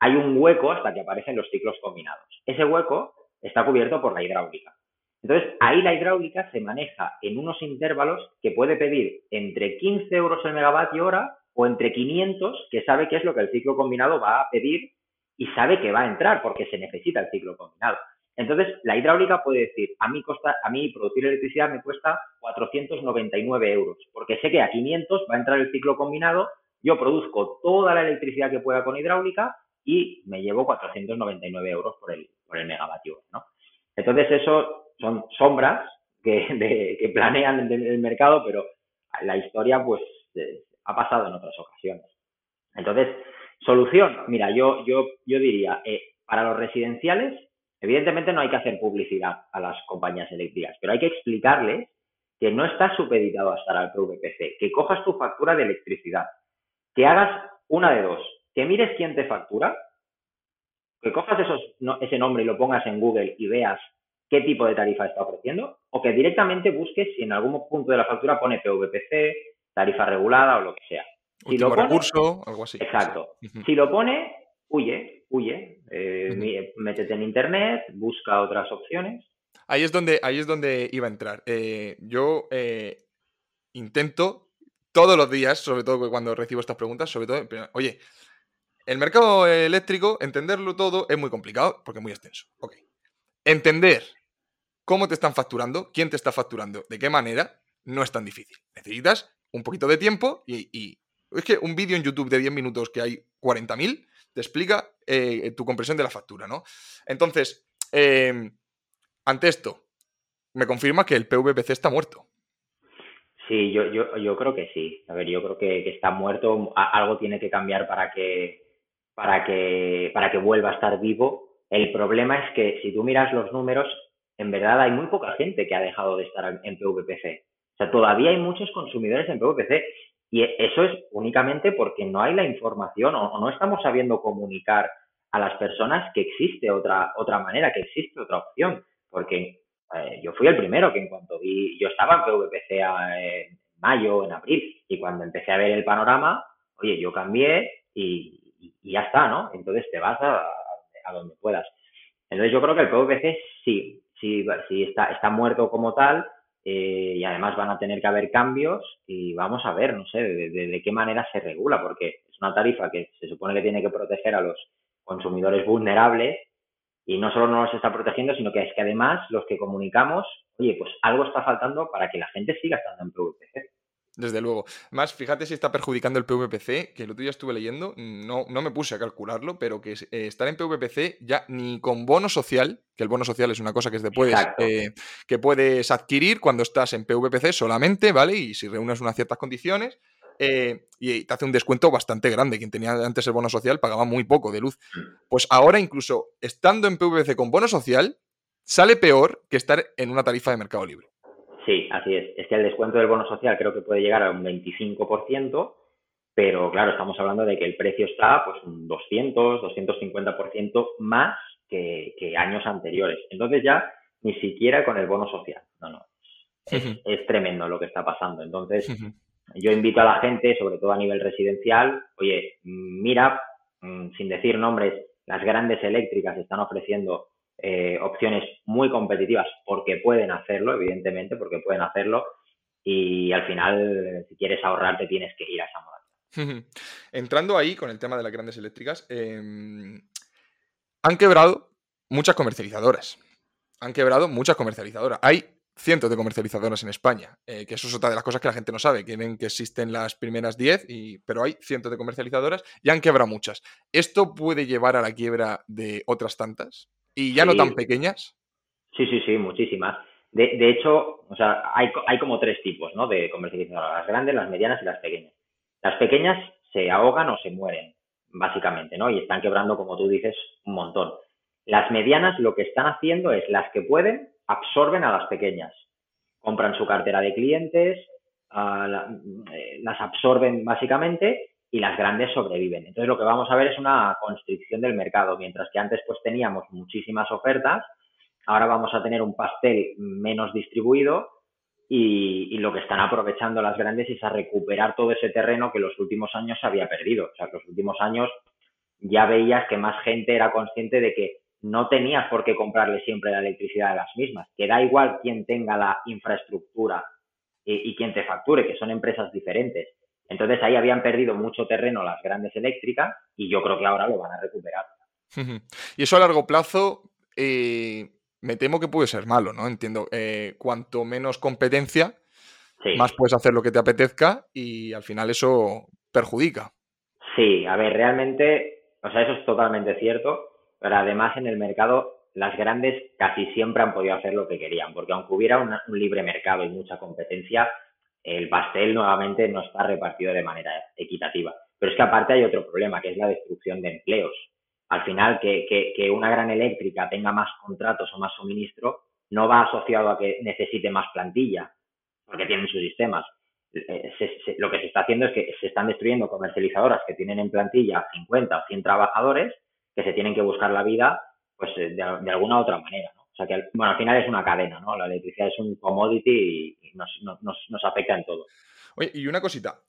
hay un hueco hasta que aparecen los ciclos combinados. Ese hueco está cubierto por la hidráulica. Entonces, ahí la hidráulica se maneja en unos intervalos que puede pedir entre 15 euros el megavatio hora o entre 500, que sabe qué es lo que el ciclo combinado va a pedir y sabe que va a entrar porque se necesita el ciclo combinado. Entonces, la hidráulica puede decir, a mí, costa, a mí producir electricidad me cuesta 499 euros, porque sé que a 500 va a entrar el ciclo combinado, yo produzco toda la electricidad que pueda con hidráulica y me llevo 499 euros por el, por el megavatio, ¿no? Entonces, eso son sombras que, que planean el mercado, pero la historia, pues, eh, ha pasado en otras ocasiones. Entonces, solución, mira, yo, yo, yo diría, eh, para los residenciales, Evidentemente no hay que hacer publicidad a las compañías eléctricas, pero hay que explicarles que no estás supeditado a estar al PVPC, que cojas tu factura de electricidad, que hagas una de dos, que mires quién te factura, que cojas esos, ese nombre y lo pongas en Google y veas qué tipo de tarifa está ofreciendo, o que directamente busques si en algún punto de la factura pone PVPC, tarifa regulada o lo que sea. Si lo recurso, algo así. Exacto. Si lo pone, huye, huye, eh, métete en internet, busca otras opciones. Ahí es donde, ahí es donde iba a entrar. Eh, yo eh, intento todos los días, sobre todo cuando recibo estas preguntas, sobre todo, oye, el mercado eléctrico, entenderlo todo es muy complicado porque es muy extenso. Ok. Entender cómo te están facturando, quién te está facturando, de qué manera, no es tan difícil. Necesitas un poquito de tiempo y, y es que un vídeo en YouTube de 10 minutos que hay 40.000 te explica eh, tu compresión de la factura, ¿no? Entonces, em, ante esto, me confirma que el PVPC está muerto. Sí, yo, yo, yo creo que sí. A ver, yo creo que, está muerto. algo tiene que cambiar para que, para, que, para que vuelva a estar vivo. El problema es que si tú miras los números, en verdad hay muy poca gente que ha dejado de estar en PVPC. O sea, todavía hay muchos consumidores en PVPC. Y eso es únicamente porque no hay la información o, no estamos sabiendo comunicar a las personas que existe otra, otra manera, que existe otra opción. Porque eh, yo fui el primero que en cuanto vi, yo estaba en PVPC en mayo, en abril, y cuando empecé a ver el panorama, oye, yo cambié y, ya está, ¿no? Entonces te vas a, a, donde puedas. Entonces yo creo que el PVPC sí, sí, sí está, está muerto como tal, eh, y además van a tener que haber cambios y vamos a ver, no sé, de, qué manera se regula, porque es una tarifa que se supone que tiene que proteger a los consumidores vulnerables y no solo no los está protegiendo, sino que es que además los que comunicamos, oye, pues algo está faltando para que la gente siga estando en PVPC. Desde luego. Más, fíjate si está perjudicando el PVPC, que el otro día estuve leyendo, no, no me puse a calcularlo, pero que eh, estar en PVPC ya ni con bono social, que el bono social es una cosa que, te puedes, eh, que puedes adquirir cuando estás en PVPC solamente, ¿vale? Y si reúnes unas ciertas condiciones, eh, y te hace un descuento bastante grande. Quien tenía antes el bono social pagaba muy poco de luz. Pues ahora, incluso estando en PVPC con bono social, sale peor que estar en una tarifa de mercado libre. Sí, así es. Es que el descuento del bono social creo que puede llegar a un 25%, pero claro, estamos hablando de que el precio está pues un 200, 250% más que, que años anteriores. Entonces ya ni siquiera con el bono social. No, no. Es, tremendo lo que está pasando. Entonces, yo invito a la gente, sobre todo a nivel residencial, oye, mira, mm, sin decir nombres, las grandes eléctricas están ofreciendo eh, opciones muy competitivas porque pueden hacerlo, evidentemente, porque pueden hacerlo. y al final, si quieres ahorrar, te tienes que ir a esa moda. [laughs] Entrando ahí con el tema de las grandes eléctricas, em, han quebrado muchas comercializadoras. Han quebrado muchas comercializadoras. Hay cientos de comercializadoras en España, eh, que eso es otra de las cosas que la gente no sabe, que ven que existen las primeras 10, y, pero hay cientos de comercializadoras y han quebrado muchas. ¿Esto puede llevar a la quiebra de otras tantas? ¿Y ya no tan pequeñas? Sí, sí, sí, muchísimas. De, de hecho, o sea, hay, hay, como tres tipos ¿no? de comercializadoras, las grandes, las medianas y las pequeñas. Las pequeñas se ahogan o se mueren, básicamente, ¿no? Y están quebrando, como tú dices, un montón. Las medianas lo que están haciendo es las que pueden absorben a las pequeñas. Compran su cartera de clientes, eh, las absorben básicamente y las grandes sobreviven. Entonces lo que vamos a ver es una constricción del mercado. Mientras que antes pues teníamos muchísimas ofertas, ahora vamos a tener un pastel menos distribuido y, lo que están aprovechando las grandes es a recuperar todo ese terreno que los últimos años se había perdido. O sea, los últimos años ya veías que más gente era consciente de que no tenías por qué comprarle siempre la electricidad a las mismas, que da igual quién tenga la infraestructura y, y quién te facture, que son empresas diferentes. Entonces ahí habían perdido mucho terreno las grandes eléctricas y yo creo que ahora lo van a recuperar. y eso a largo plazo eh, me temo que puede ser malo, ¿no? Entiendo, eh, cuanto menos competencia, más puedes hacer lo que te apetezca y al final eso perjudica. Sí, a ver, realmente, o sea, eso es totalmente cierto pero además en el mercado las grandes casi siempre han podido hacer lo que querían, porque aunque hubiera un libre mercado y mucha competencia, el pastel nuevamente no está repartido de manera equitativa. Pero es que aparte hay otro problema, que es la destrucción de empleos. Al final, que, una gran eléctrica tenga más contratos o más suministro no va asociado a que necesite más plantilla, porque tienen sus sistemas. Eh, lo que se está haciendo es que se están destruyendo comercializadoras que tienen en plantilla 50 o 100 trabajadores que se tienen que buscar la vida pues eh, de, de alguna otra manera, ¿no? O sea que, bueno, al final es una cadena, ¿no? La electricidad es un commodity y nos, nos, nos afecta en todo. Oye, y una cosita,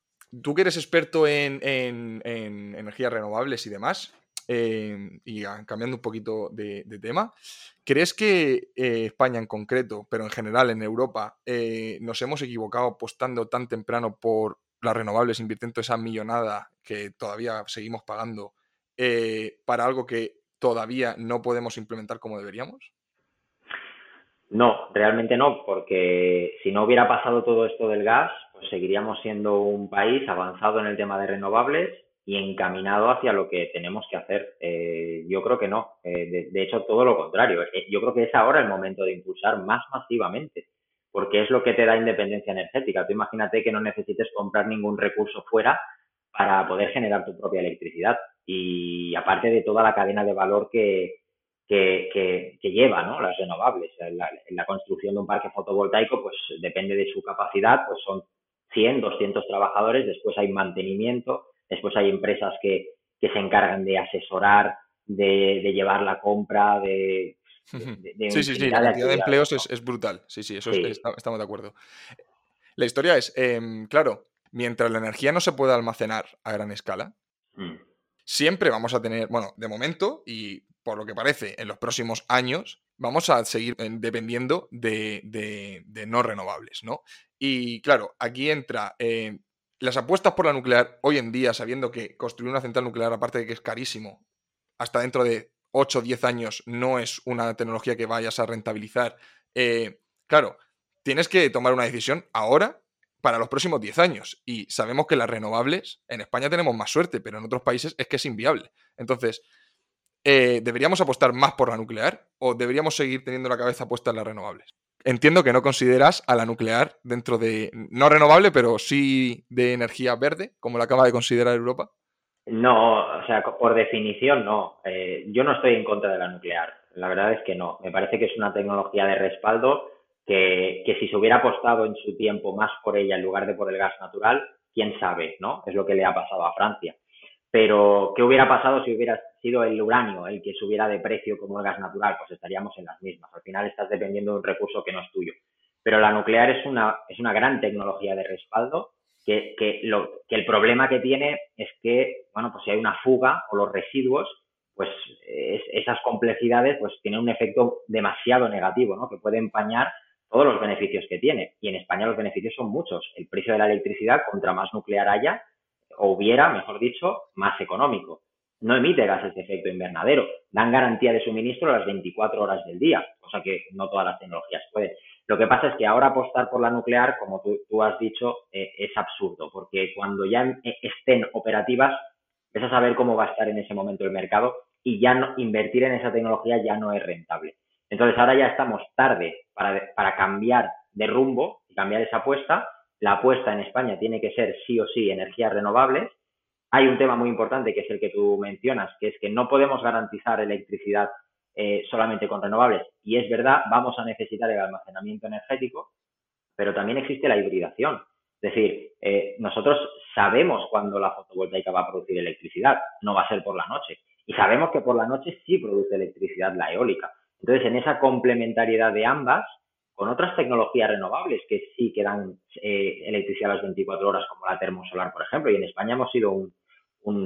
tú que eres experto en, en, energías renovables y demás, eh, y cambiando un poquito de, tema, ¿crees que eh, España en concreto, pero en general en Europa, nos hemos equivocado apostando tan temprano por las renovables, invirtiendo esa millonada que todavía seguimos pagando eh, para algo que todavía no podemos implementar como deberíamos? No, realmente no, porque si no hubiera pasado todo esto del gas, pues seguiríamos siendo un país avanzado en el tema de renovables y encaminado hacia lo que tenemos que hacer. Eh, yo creo que no. Eh, de, hecho, todo lo contrario. yo creo que es ahora el momento de impulsar más masivamente, porque es lo que te da independencia energética. Tú imagínate que no necesites comprar ningún recurso fuera para poder generar tu propia electricidad y aparte de toda la cadena de valor que, que, lleva ¿no? las renovables. En la, construcción de un parque fotovoltaico, pues depende de su capacidad, pues son 100, 200 trabajadores, después hay mantenimiento, después hay empresas que, que se encargan de asesorar, de, de llevar la compra, de... sí, sí, sí, la cantidad de empleos es, es, brutal. Sí, sí, eso estamos de acuerdo. La historia es, em, claro, mientras la energía no se pueda almacenar a gran escala, mm siempre vamos a tener, bueno, de momento y por lo que parece en los próximos años, vamos a seguir eh, dependiendo de, no renovables, ¿no? Y claro, aquí entra eh, las apuestas por la nuclear hoy en día, sabiendo que construir una central nuclear, aparte de que es carísimo, hasta dentro de 8 o 10 años no es una tecnología que vayas a rentabilizar. Eh, claro, tienes que tomar una decisión ahora para los próximos 10 años. Y sabemos que las renovables, en España tenemos más suerte, pero en otros países es que es inviable. Entonces, eh, ¿deberíamos apostar más por la nuclear o deberíamos seguir teniendo la cabeza puesta en las renovables? Entiendo que no consideras a la nuclear dentro de, no renovable, pero sí de energía verde, como la acaba de considerar Europa. No, o sea, por definición no. Eh, yo no estoy en contra de la nuclear. La verdad es que no. Me parece que es una tecnología de respaldo que, que, si se hubiera apostado en su tiempo más por ella en lugar de por el gas natural, quién sabe, ¿no? Es lo que le ha pasado a Francia. Pero, ¿qué hubiera pasado si hubiera sido el uranio el que subiera de precio como el gas natural? Pues estaríamos en las mismas. Al final estás dependiendo de un recurso que no es tuyo. Pero la nuclear es una, es una gran tecnología de respaldo que, que, lo, que el problema que tiene es que, bueno, pues si hay una fuga o los residuos, pues esas complejidades pues tienen un efecto demasiado negativo, ¿no? Que puede empañar todos los beneficios que tiene. Y en España los beneficios son muchos. El precio de la electricidad, contra más nuclear haya, o hubiera, mejor dicho, más económico. No emite gases de efecto invernadero. Dan garantía de suministro las 24 horas del día, cosa que no todas las tecnologías pueden. Lo que pasa es que ahora apostar por la nuclear, como tú, has dicho, eh, es absurdo, porque cuando ya estén operativas, ves a saber cómo va a estar en ese momento el mercado y ya no, invertir en esa tecnología ya no es rentable. Entonces ahora ya estamos tarde para, para cambiar de rumbo y cambiar esa apuesta. La apuesta en España tiene que ser sí o sí energías renovables. Hay un tema muy importante que es el que tú mencionas, que es que no podemos garantizar electricidad eh, solamente con renovables. Y es verdad, vamos a necesitar el almacenamiento energético, pero también existe la hibridación. Es decir, eh, nosotros sabemos cuándo la fotovoltaica va a producir electricidad, no va a ser por la noche. Y sabemos que por la noche sí produce electricidad la eólica. Entonces, en esa complementariedad de ambas, con otras tecnologías renovables que sí que dan eh, electricidad a las 24 horas, como la termosolar, por ejemplo, y en España hemos sido un,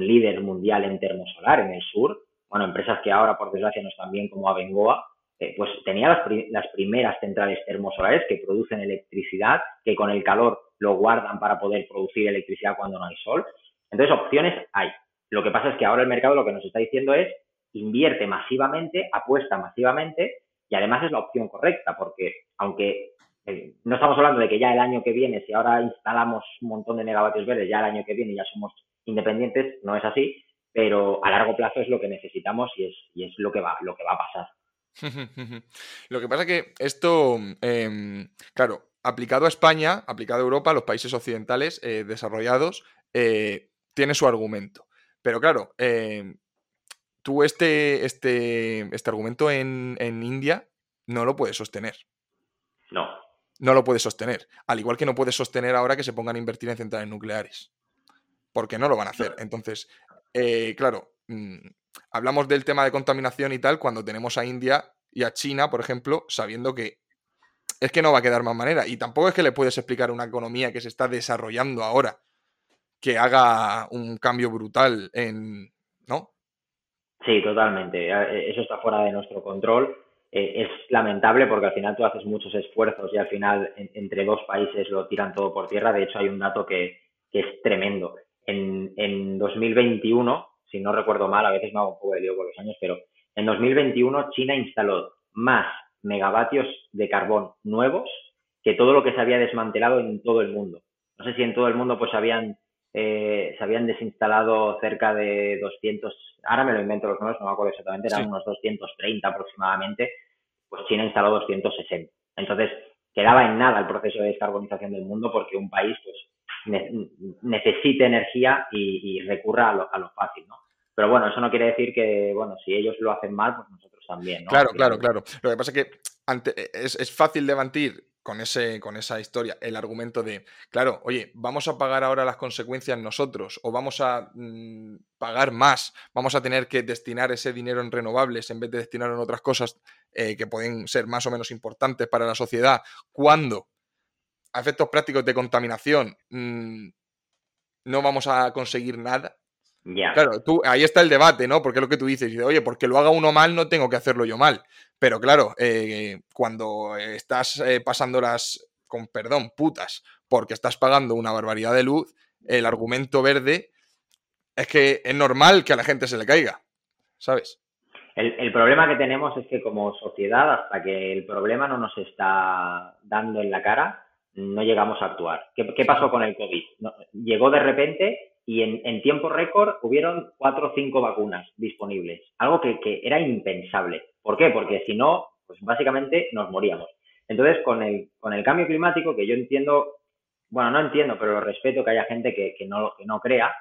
líder mundial en termosolar en el sur, bueno, empresas que ahora, por desgracia, no están bien como Abengoa, eh, pues tenía las, las, primeras centrales termosolares que producen electricidad, que con el calor lo guardan para poder producir electricidad cuando no hay sol. Entonces, opciones hay. Lo que pasa es que ahora el mercado lo que nos está diciendo es invierte masivamente, apuesta masivamente y además es la opción correcta porque aunque eh, no estamos hablando de que ya el año que viene, si ahora instalamos un montón de megavatios verdes, ya el año que viene ya somos independientes, no es así, pero a largo plazo es lo que necesitamos y es, y es lo, que va, lo que va a pasar. [laughs] lo que pasa es que esto, em, claro, aplicado a España, aplicado a Europa, a los países occidentales eh, desarrollados, eh, tiene su argumento. Pero claro, em, tú este, este, este argumento en, India no lo puedes sostener. No. No lo puedes sostener. Al igual que no puedes sostener ahora que se pongan a invertir en centrales nucleares. Porque no lo van a hacer. Entonces, eh, claro, mm, hablamos del tema de contaminación y tal cuando tenemos a India y a China, por ejemplo, sabiendo que es que no va a quedar más manera. Y tampoco es que le puedes explicar a una economía que se está desarrollando ahora que haga un cambio brutal en, ¿no? Sí, totalmente. Eh, eso está fuera de nuestro control. Eh, es lamentable porque al final tú haces muchos esfuerzos y al final entre dos países lo tiran todo por tierra. De hecho, hay un dato que, es tremendo. En, en 2021, si no recuerdo mal, a veces me hago un poco de lío con los años, pero en 2021 China instaló más megavatios de carbón nuevos que todo lo que se había desmantelado en todo el mundo. No sé si en todo el mundo pues habían eh, se habían desinstalado cerca de 200, ahora me lo invento los números, no me acuerdo exactamente, eran unos 230 aproximadamente, pues China instaló 260. Entonces, quedaba en nada el proceso de descarbonización del mundo porque un país pues necesite energía y, recurra a lo, a lo, fácil, ¿no? Pero bueno, eso no quiere decir que, bueno, si ellos lo hacen mal, pues nosotros también, ¿no? Claro, claro, claro. Lo que pasa es que es, es fácil debatir con, ese, con esa historia el argumento de, claro, oye, vamos a pagar ahora las consecuencias nosotros o vamos a mm, pagar más, vamos a tener que destinar ese dinero en renovables en vez de destinarlo en otras cosas eh, que pueden ser más o menos importantes para la sociedad, cuando a efectos prácticos de contaminación mm, no vamos a conseguir nada. Claro, tú, ahí está el debate, ¿no? Porque es lo que tú dices, oye, porque lo haga uno mal, no tengo que hacerlo yo mal. Pero claro, eh, cuando estás eh, pasando las, con perdón, putas, porque estás pagando una barbaridad de luz, el argumento verde es que es normal que a la gente se le caiga, ¿sabes? El, problema que tenemos es que como sociedad, hasta que el problema no nos está dando en la cara, no llegamos a actuar. ¿Qué, pasó con el COVID? llegó de repente y en, tiempo récord hubieron cuatro o cinco vacunas disponibles, algo que, que era impensable. ¿Por qué? Porque si no, pues básicamente nos moríamos. Entonces, con el, con el cambio climático, que yo entiendo, bueno, no entiendo, pero lo respeto que haya gente que, que, no, que no crea,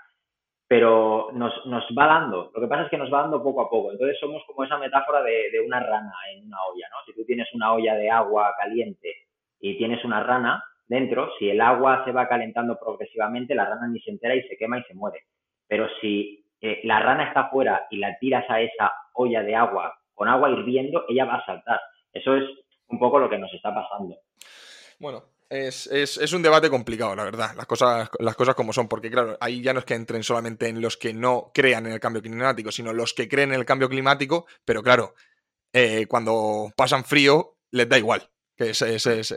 pero nos, nos va dando. Lo que pasa es que nos va dando poco a poco. Entonces, somos como esa metáfora de, de una rana en una olla, ¿no? Si tú tienes una olla de agua caliente y tienes una rana dentro, si el agua se va calentando progresivamente, la rana ni se entera y se quema y se muere. Pero si eh, la rana está fuera y la tiras a esa olla de agua con agua hirviendo, ella va a saltar. Eso es un poco lo que nos está pasando. Bueno, es, un debate complicado, la verdad, las cosas, las cosas como son, porque claro, ahí ya no es que entren solamente en los que no crean en el cambio climático, sino los que creen en el cambio climático, pero claro, eh, cuando pasan frío les da igual, que esa, es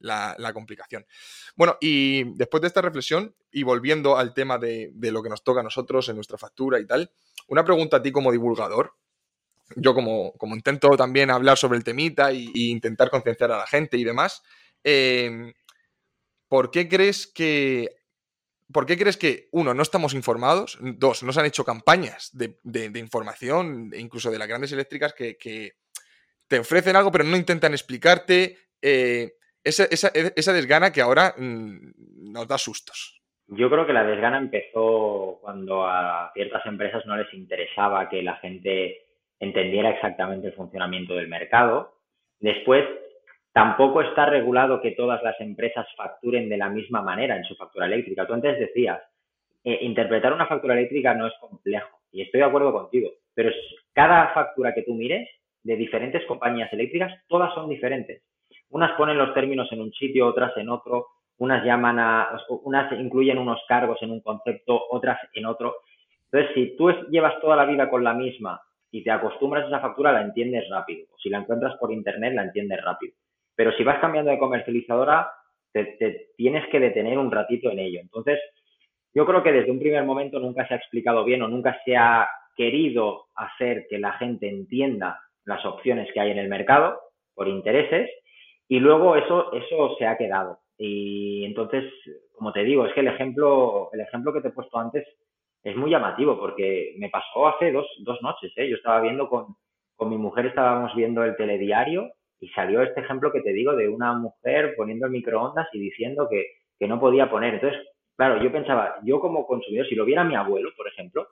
la, complicación. Bueno, y después de esta reflexión, y volviendo al tema de, lo que nos toca a nosotros en nuestra factura y tal, una pregunta a ti como divulgador. Yo como, como intento también hablar sobre el temita e intentar concienciar a la gente y demás, eh, ¿por qué crees que ¿Por qué crees que, uno, no estamos informados? Dos, no se han hecho campañas de, información, incluso de las grandes eléctricas, que, te ofrecen algo, pero no intentan explicarte eh, esa, esa, desgana que ahora mm, nos da sustos. Yo creo que la desgana empezó cuando a ciertas empresas no les interesaba que la gente entendiera exactamente el funcionamiento del mercado. Después, tampoco está regulado que todas las empresas facturen de la misma manera en su factura eléctrica. Tú antes decías, eh, interpretar una factura eléctrica no es complejo, y estoy de acuerdo contigo, pero cada factura que tú mires de diferentes compañías eléctricas, todas son diferentes. Unas ponen los términos en un sitio, otras en otro, unas llaman a, unas incluyen unos cargos en un concepto, otras en otro. Entonces, si tú llevas toda la vida con la misma y te acostumbras a esa factura, la entiendes rápido. O si la encuentras por internet, la entiendes rápido. Pero si vas cambiando de comercializadora, te, tienes que detener un ratito en ello. Entonces, yo creo que desde un primer momento nunca se ha explicado bien o nunca se ha querido hacer que la gente entienda las opciones que hay en el mercado por intereses y luego eso, eso se ha quedado. Y entonces, como te digo, es que el ejemplo, el ejemplo que te he puesto antes es muy llamativo porque me pasó hace dos, dos noches. ¿eh? Yo estaba viendo con, con mi mujer, estábamos viendo el telediario y salió este ejemplo que te digo de una mujer poniendo el microondas y diciendo que, que no podía poner. Entonces, claro, yo pensaba, yo como consumidor, si lo viera mi abuelo, por ejemplo,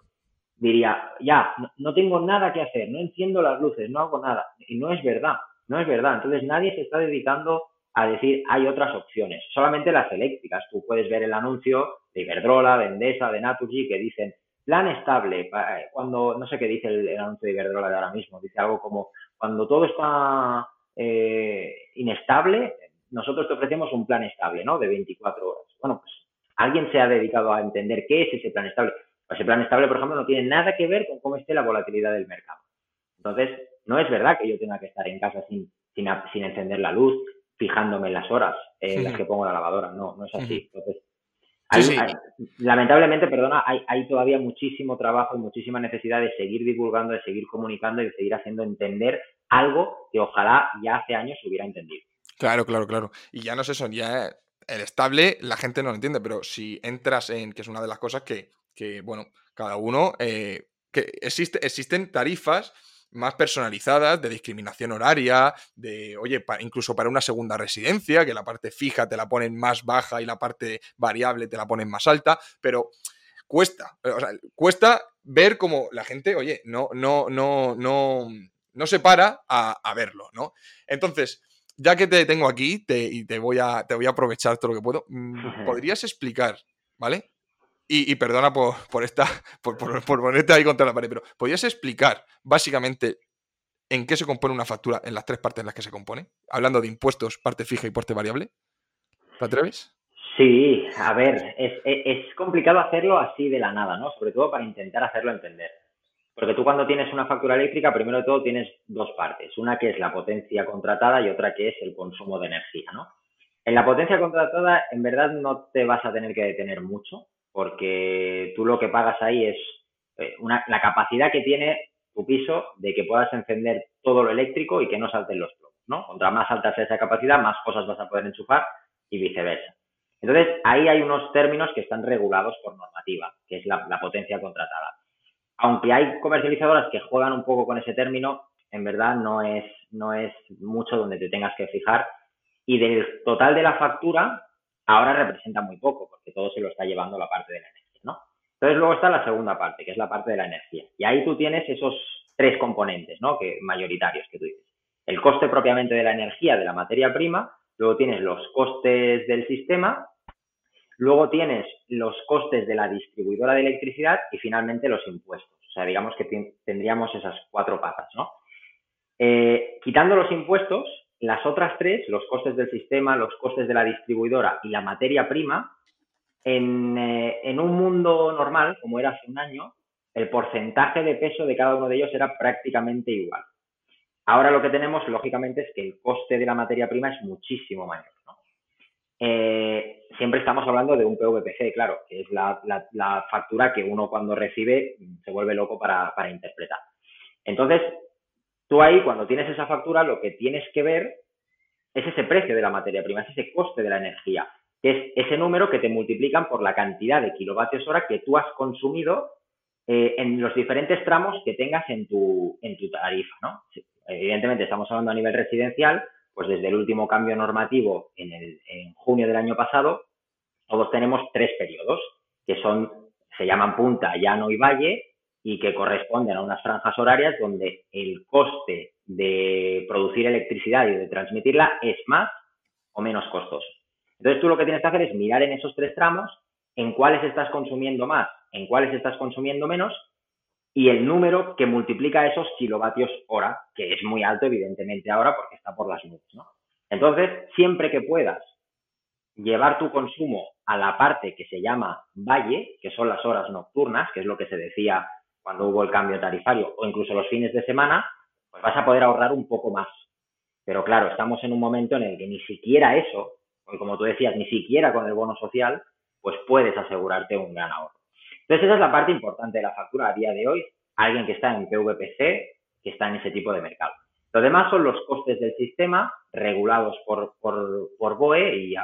diría, ya, no, tengo nada que hacer, no enciendo las luces, no hago nada. Y no es verdad, no es verdad. Entonces nadie se está dedicando a decir hay otras opciones, solamente las eléctricas. Tú puedes ver el anuncio de Iberdrola, de Endesa, de Naturgy que dicen plan estable, cuando, no sé qué dice el, anuncio de Iberdrola de ahora mismo, dice algo como cuando todo está eh, inestable, nosotros te ofrecemos un plan estable, ¿no? De 24 horas. Bueno, pues alguien se ha dedicado a entender qué es ese plan estable. Ese plan estable, por ejemplo, no tiene nada que ver con cómo esté la volatilidad del mercado. Entonces, no es verdad que yo tenga que estar en casa sin, sin, encender la luz, fijándome en las horas en las que pongo la lavadora. No, no es así. Entonces, lamentablemente, perdona, hay, hay todavía muchísimo trabajo y muchísima necesidad de seguir divulgando, de seguir comunicando y de seguir haciendo entender algo que ojalá ya hace años se hubiera entendido. Claro, claro, claro. Y ya no es eso, ya el estable la gente no lo entiende, pero si entras en, que es una de las cosas que, que bueno, cada uno, eh, que existe, existen tarifas más personalizadas, de discriminación horaria, de, oye, incluso para una segunda residencia, que la parte fija te la ponen más baja y la parte variable te la ponen más alta, pero cuesta, o sea, cuesta ver cómo la gente, oye, no, no, no, no, no se para a, verlo, ¿no? Entonces, ya que te tengo aquí te, y te voy, a, te voy a aprovechar todo lo que puedo, mm, ¿podrías explicar, ¿vale? Y, perdona por, por esta, [laughs] por, ponerte ahí contra la pared, pero ¿podrías explicar básicamente en qué se compone una factura en las tres partes en las que se compone? Hablando de impuestos, parte fija y parte variable. ¿Te atreves? Sí, a ver, es, es, complicado hacerlo así de la nada, ¿no? Sobre todo para intentar hacerlo entender. Porque tú cuando tienes una factura eléctrica, primero de todo tienes dos partes. Una que es la potencia contratada y otra que es el consumo de energía, ¿no? En la potencia contratada, en verdad no te vas a tener que detener mucho, porque tú lo que pagas ahí es eh, una, la capacidad que tiene tu piso de que puedas encender todo lo eléctrico y que no salten los plomos, ¿no? Contra más alta sea esa capacidad, más cosas vas a poder enchufar y viceversa. Entonces, ahí hay unos términos que están regulados por normativa, que es la, potencia contratada. Aunque hay comercializadoras que juegan un poco con ese término, en verdad no es, no es mucho donde te tengas que fijar. Y del total de la factura, ahora representa muy poco, porque todo se lo está llevando la parte de la energía, ¿no? Entonces luego está la segunda parte, que es la parte de la energía. Y ahí tú tienes esos tres componentes, ¿no? Que mayoritarios que tú dices. El coste propiamente de la energía, de la materia prima, luego tienes los costes del sistema, luego tienes los costes de la distribuidora de electricidad y finalmente los impuestos. O sea, digamos que tendríamos esas cuatro patas, ¿no? Eh, quitando los impuestos, las otras tres, los costes del sistema, los costes de la distribuidora y la materia prima, en, eh, en, un mundo normal, como era hace un año, el porcentaje de peso de cada uno de ellos era prácticamente igual. Ahora lo que tenemos, lógicamente, es que el coste de la materia prima es muchísimo mayor. Eh, siempre estamos hablando de un PVPC, claro, que es la, factura que uno cuando recibe se vuelve loco para, para interpretar. Entonces, tú ahí, cuando tienes esa factura, lo que tienes que ver es ese precio de la materia prima, es ese coste de la energía, que es ese número que te multiplican por la cantidad de kilovatios hora que tú has consumido eh, en los diferentes tramos que tengas en tu, en tu tarifa, ¿no? Evidentemente estamos hablando a nivel residencial, pues desde el último cambio normativo en, el, en junio del año pasado, todos tenemos tres periodos, que son, se llaman punta, llano y valle, y que corresponden a unas franjas horarias donde el coste de producir electricidad y de transmitirla es más o menos costoso. Entonces tú lo que tienes que hacer es mirar en esos tres tramos en cuáles estás consumiendo más en cuáles estás consumiendo menos y el número que multiplica esos kilovatios hora, que es muy alto evidentemente ahora porque está por las nubes, ¿no? Entonces, siempre que puedas llevar tu consumo a la parte que se llama valle, que son las horas nocturnas, que es lo que se decía cuando hubo el cambio tarifario, o incluso los fines de semana, pues vas a poder ahorrar un poco más. Pero claro, estamos en un momento en el que ni siquiera eso, como tú decías, ni siquiera con el bono social, pues puedes asegurarte un gran ahorro. Entonces, esa es la parte importante de la factura a día de hoy. Alguien que está en PVPC, que está en ese tipo de mercado. Lo demás son los costes del sistema regulados por, por, BOE y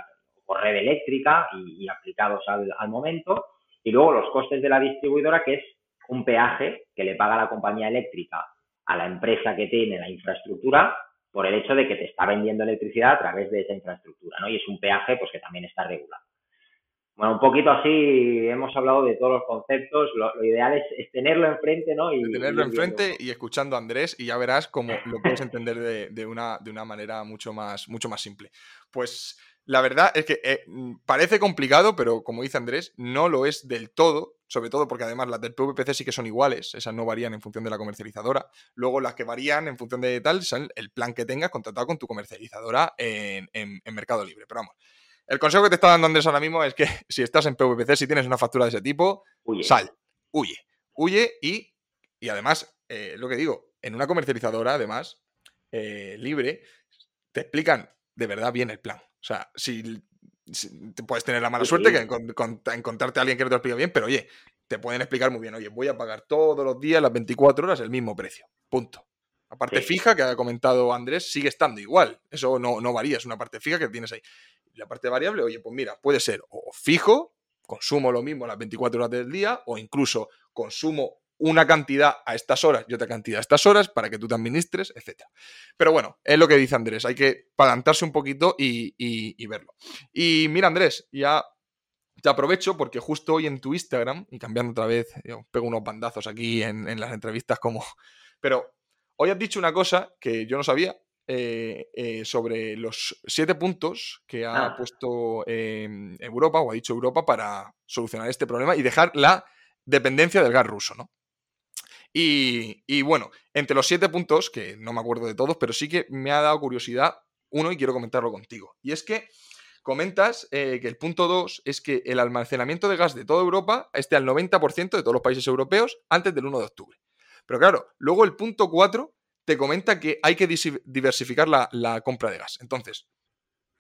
por red eléctrica y, aplicados al, al, momento. Y luego los costes de la distribuidora, que es un peaje que le paga la compañía eléctrica a la empresa que tiene la infraestructura por el hecho de que te está vendiendo electricidad a través de esa infraestructura, ¿no? Y es un peaje pues que también está regulado. Bueno, un poquito así hemos hablado de todos los conceptos. Lo, ideal es, tenerlo enfrente, ¿no? Y, tenerlo enfrente y escuchando a Andrés y ya verás cómo lo puedes entender de, una, de una manera mucho más, mucho más simple. Pues la verdad es que eh, parece complicado, pero como dice Andrés, no lo es del todo, sobre todo porque además las del PVPC sí que son iguales, esas no varían en función de la comercializadora. Luego las que varían en función de tal son el plan que tengas contratado con tu comercializadora en, en Mercado Libre. Pero vamos, el consejo que te está dando Andrés ahora mismo es que [laughs] si estás en PVPC, si tienes una factura de ese tipo, sal, huye, huye y, y además, eh, lo que digo, en una comercializadora, además, eh, libre, te explican de verdad bien el plan. O sea, si, puedes tener la mala suerte que encontrarte a alguien que no te lo explica bien, pero oye, te pueden explicar muy bien, oye, voy a pagar todos los días, las 24 horas, el mismo precio. Punto. La parte fija que ha comentado Andrés sigue estando igual. Eso no, no varía, es una parte fija que tienes ahí la parte variable, oye, pues mira, puede ser o fijo, consumo lo mismo las 24 horas del día, o incluso consumo una cantidad a estas horas y otra cantidad a estas horas para que tú te administres, etc. Pero bueno, es lo que dice Andrés, hay que palantarse un poquito y, verlo. Y mira, Andrés, ya te aprovecho porque justo hoy en tu Instagram, y cambiando otra vez, yo pego unos bandazos aquí en, en las entrevistas como... Pero hoy has dicho una cosa que yo no sabía eh, eh, sobre los siete puntos que ha ah. puesto em, Europa, o ha dicho Europa, para solucionar este problema y dejar la dependencia del gas ruso, ¿no? Y, bueno, entre los siete puntos, que no me acuerdo de todos, pero sí que me ha dado curiosidad uno y quiero comentarlo contigo. Y es que comentas eh, que el punto dos es que el almacenamiento de gas de toda Europa esté al 90% de todos los países europeos antes del 1 de octubre. Pero claro, luego el punto 4 te comenta que hay que diversificar la, compra de gas. Entonces,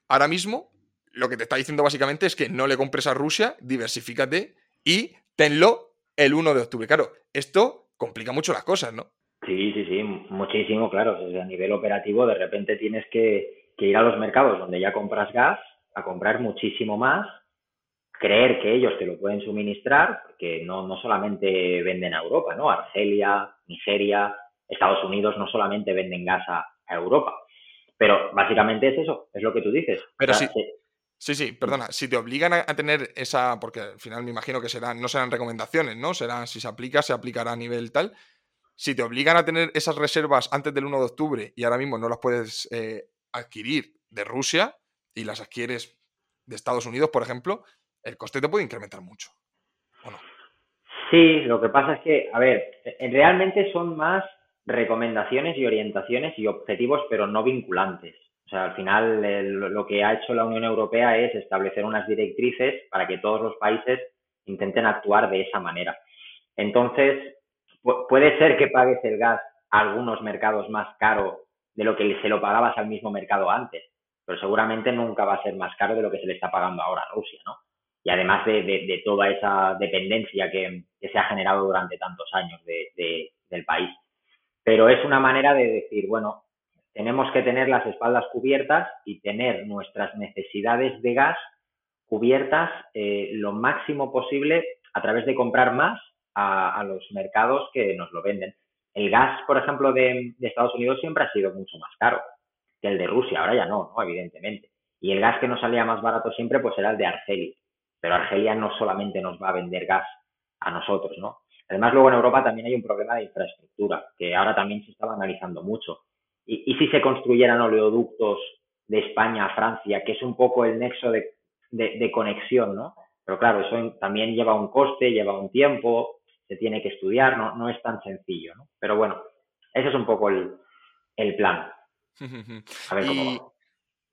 ahora mismo, lo que te está diciendo básicamente es que no le compres a Rusia, diversifícate y tenlo el 1 de octubre. Claro, esto complica mucho las cosas, ¿no? Sí, sí, sí, muchísimo, claro. a nivel operativo, de repente tienes que, ir a los mercados donde ya compras gas, a comprar muchísimo más, creer que ellos te lo pueden suministrar, porque no, no solamente venden a Europa, ¿no? Argelia, Nigeria, Estados Unidos no solamente venden gas a, Europa. Pero básicamente es eso, es lo que tú dices. Pero sí. Sí, sí, perdona. Si te obligan a, tener esa, porque al final me imagino que serán, no serán recomendaciones, ¿no? Serán, si se aplica, se aplicará a nivel tal. Si te obligan a tener esas reservas antes del 1 de octubre y ahora mismo no las puedes eh, adquirir de Rusia y las adquieres de Estados Unidos, por ejemplo, el coste te puede incrementar mucho. ¿o no? Sí, lo que pasa es que, a ver, realmente son más recomendaciones y orientaciones y objetivos, pero no vinculantes. O sea, al final lo que ha hecho la Unión Europea es establecer unas directrices para que todos los países intenten actuar de esa manera. Entonces, puede ser que pagues el gas a algunos mercados más caro de lo que se lo pagabas al mismo mercado antes, pero seguramente nunca va a ser más caro de lo que se le está pagando ahora a Rusia, ¿no? Y además de, toda esa dependencia que, se ha generado durante tantos años del país. Pero es una manera de decir, bueno, tenemos que tener las espaldas cubiertas y tener nuestras necesidades de gas cubiertas eh, lo máximo posible a través de comprar más a, los mercados que nos lo venden. El gas, por ejemplo, de, Estados Unidos siempre ha sido mucho más caro que el de Rusia, ahora ya no, ¿no? evidentemente. Y el gas que nos salía más barato siempre pues era el de Argelia. Pero Argelia no solamente nos va a vender gas a nosotros, ¿no? Además, luego en Europa también hay un problema de infraestructura, que ahora también se estaba analizando mucho. Y, si se construyeran oleoductos de España a Francia, que es un poco el nexo de, de conexión, ¿no? Pero claro, eso también lleva un coste, lleva un tiempo, se tiene que estudiar, no, no es tan sencillo, ¿no? Pero bueno, ese es un poco el, plan. [laughs] A ver cómo va.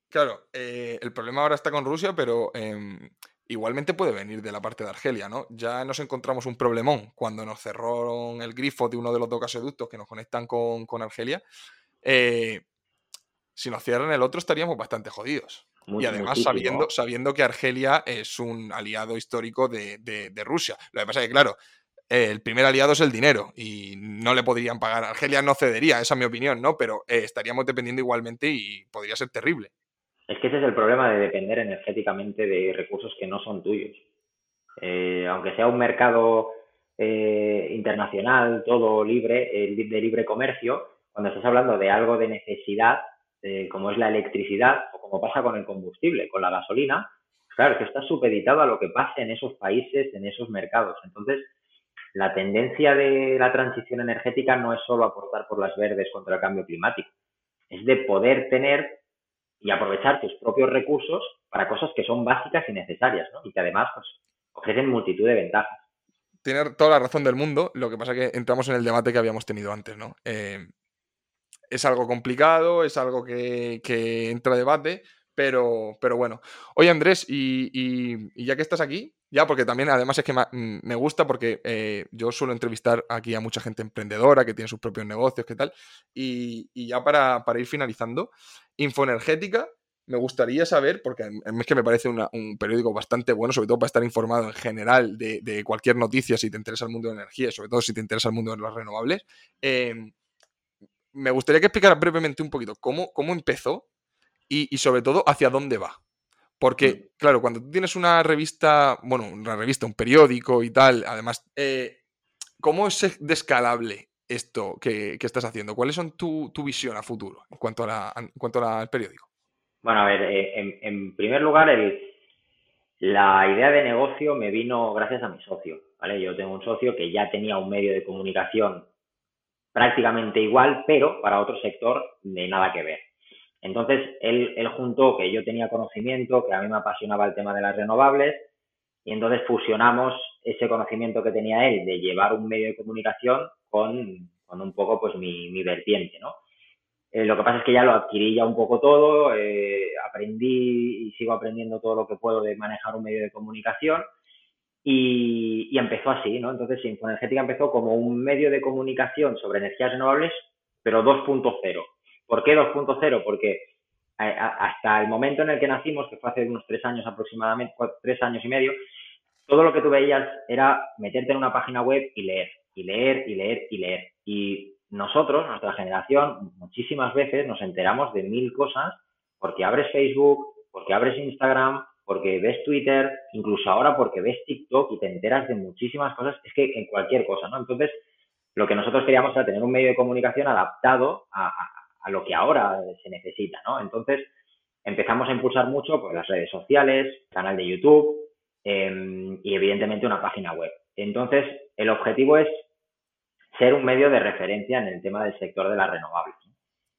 Claro, eh, el problema ahora está con Rusia, pero em, igualmente puede venir de la parte de Argelia, ¿no? Ya nos encontramos un problemón cuando nos cerraron el grifo de uno de los dos gasoductos que nos conectan con, Argelia. Eh, si nos cierran el otro estaríamos bastante jodidos y además sabiendo, sabiendo que Argelia es un aliado histórico de, Rusia. Lo que pasa es que, claro, el primer aliado es el dinero y no le podrían pagar. Argelia no cedería, esa es mi opinión, ¿no? Pero eh, estaríamos dependiendo igualmente y podría ser terrible. Es que ese es el problema de depender energéticamente de recursos que no son tuyos. Eh, aunque sea un mercado eh, internacional, todo libre, de libre comercio, cuando estás hablando de algo de necesidad, como es la electricidad, o como pasa con el combustible, con la gasolina, claro, que está supeditado a lo que pase en esos países, en esos mercados. Entonces, la tendencia de la transición energética no es solo aportar por las verdes contra el cambio climático, es de poder tener y aprovechar tus propios recursos para cosas que son básicas y necesarias, ¿no? Y que además pues, ofrecen multitud de ventajas. Tiene toda la razón del mundo, lo que pasa es que entramos en el debate que habíamos tenido antes, ¿no? Eh, es algo complicado, es algo que, entra a debate, pero, pero bueno. Oye, Andrés, y, ya que estás aquí, ya porque también además es que mm, me gusta porque eh, yo suelo entrevistar aquí a mucha gente emprendedora que tiene sus propios negocios, ¿qué tal? Y, ya para, ir finalizando, Infoenergética, me gustaría saber, porque es que me parece un periódico bastante bueno, sobre todo para estar informado en general de, cualquier noticia si te interesa el mundo de la energía, sobre todo si te interesa el mundo de las renovables. Eh, me gustaría que explicara brevemente un poquito cómo, cómo empezó y, sobre todo hacia dónde va. Porque, mm. claro, cuando tú tienes una revista, bueno, una revista, un periódico y tal, además, eh, ¿cómo es descalable esto que, estás haciendo? ¿Cuáles son tu, visión a futuro en cuanto, a la, en cuanto al periódico? Bueno, a ver, eh, en, primer lugar, el, la idea de negocio me vino gracias a mi socio, ¿vale? Yo tengo un socio que ya tenía un medio de comunicación prácticamente igual, pero para otro sector de nada que ver. Entonces, él, él juntó que yo tenía conocimiento, que a mí me apasionaba el tema de las renovables, y entonces fusionamos ese conocimiento que tenía él de llevar un medio de comunicación con, con un poco pues mi, mi vertiente, ¿no? Eh, lo que pasa es que ya lo adquirí ya un poco todo, eh, aprendí y sigo aprendiendo todo lo que puedo de manejar un medio de comunicación y, empezó así, ¿no? Entonces, Infoenergética empezó como un medio de comunicación sobre energías renovables, pero 2.0. ¿Por qué 2.0? Porque hasta el momento en el que nacimos, que fue hace unos tres años aproximadamente, tres años y medio, todo lo que tú veías era meterte en una página web y leer, y leer, y leer, y leer. Y nosotros, nuestra generación, muchísimas veces nos enteramos de mil cosas porque abres Facebook, porque abres Instagram, porque ves Twitter, incluso ahora porque ves TikTok y te enteras de muchísimas cosas, es que en cualquier cosa, ¿no? Entonces, lo que nosotros queríamos era tener un medio de comunicación adaptado a, lo que ahora se necesita, ¿no? Entonces, empezamos a impulsar mucho pues, las redes sociales, canal de YouTube em, y evidentemente una página web. Entonces, el objetivo es ser un medio de referencia en el tema del sector de las renovables,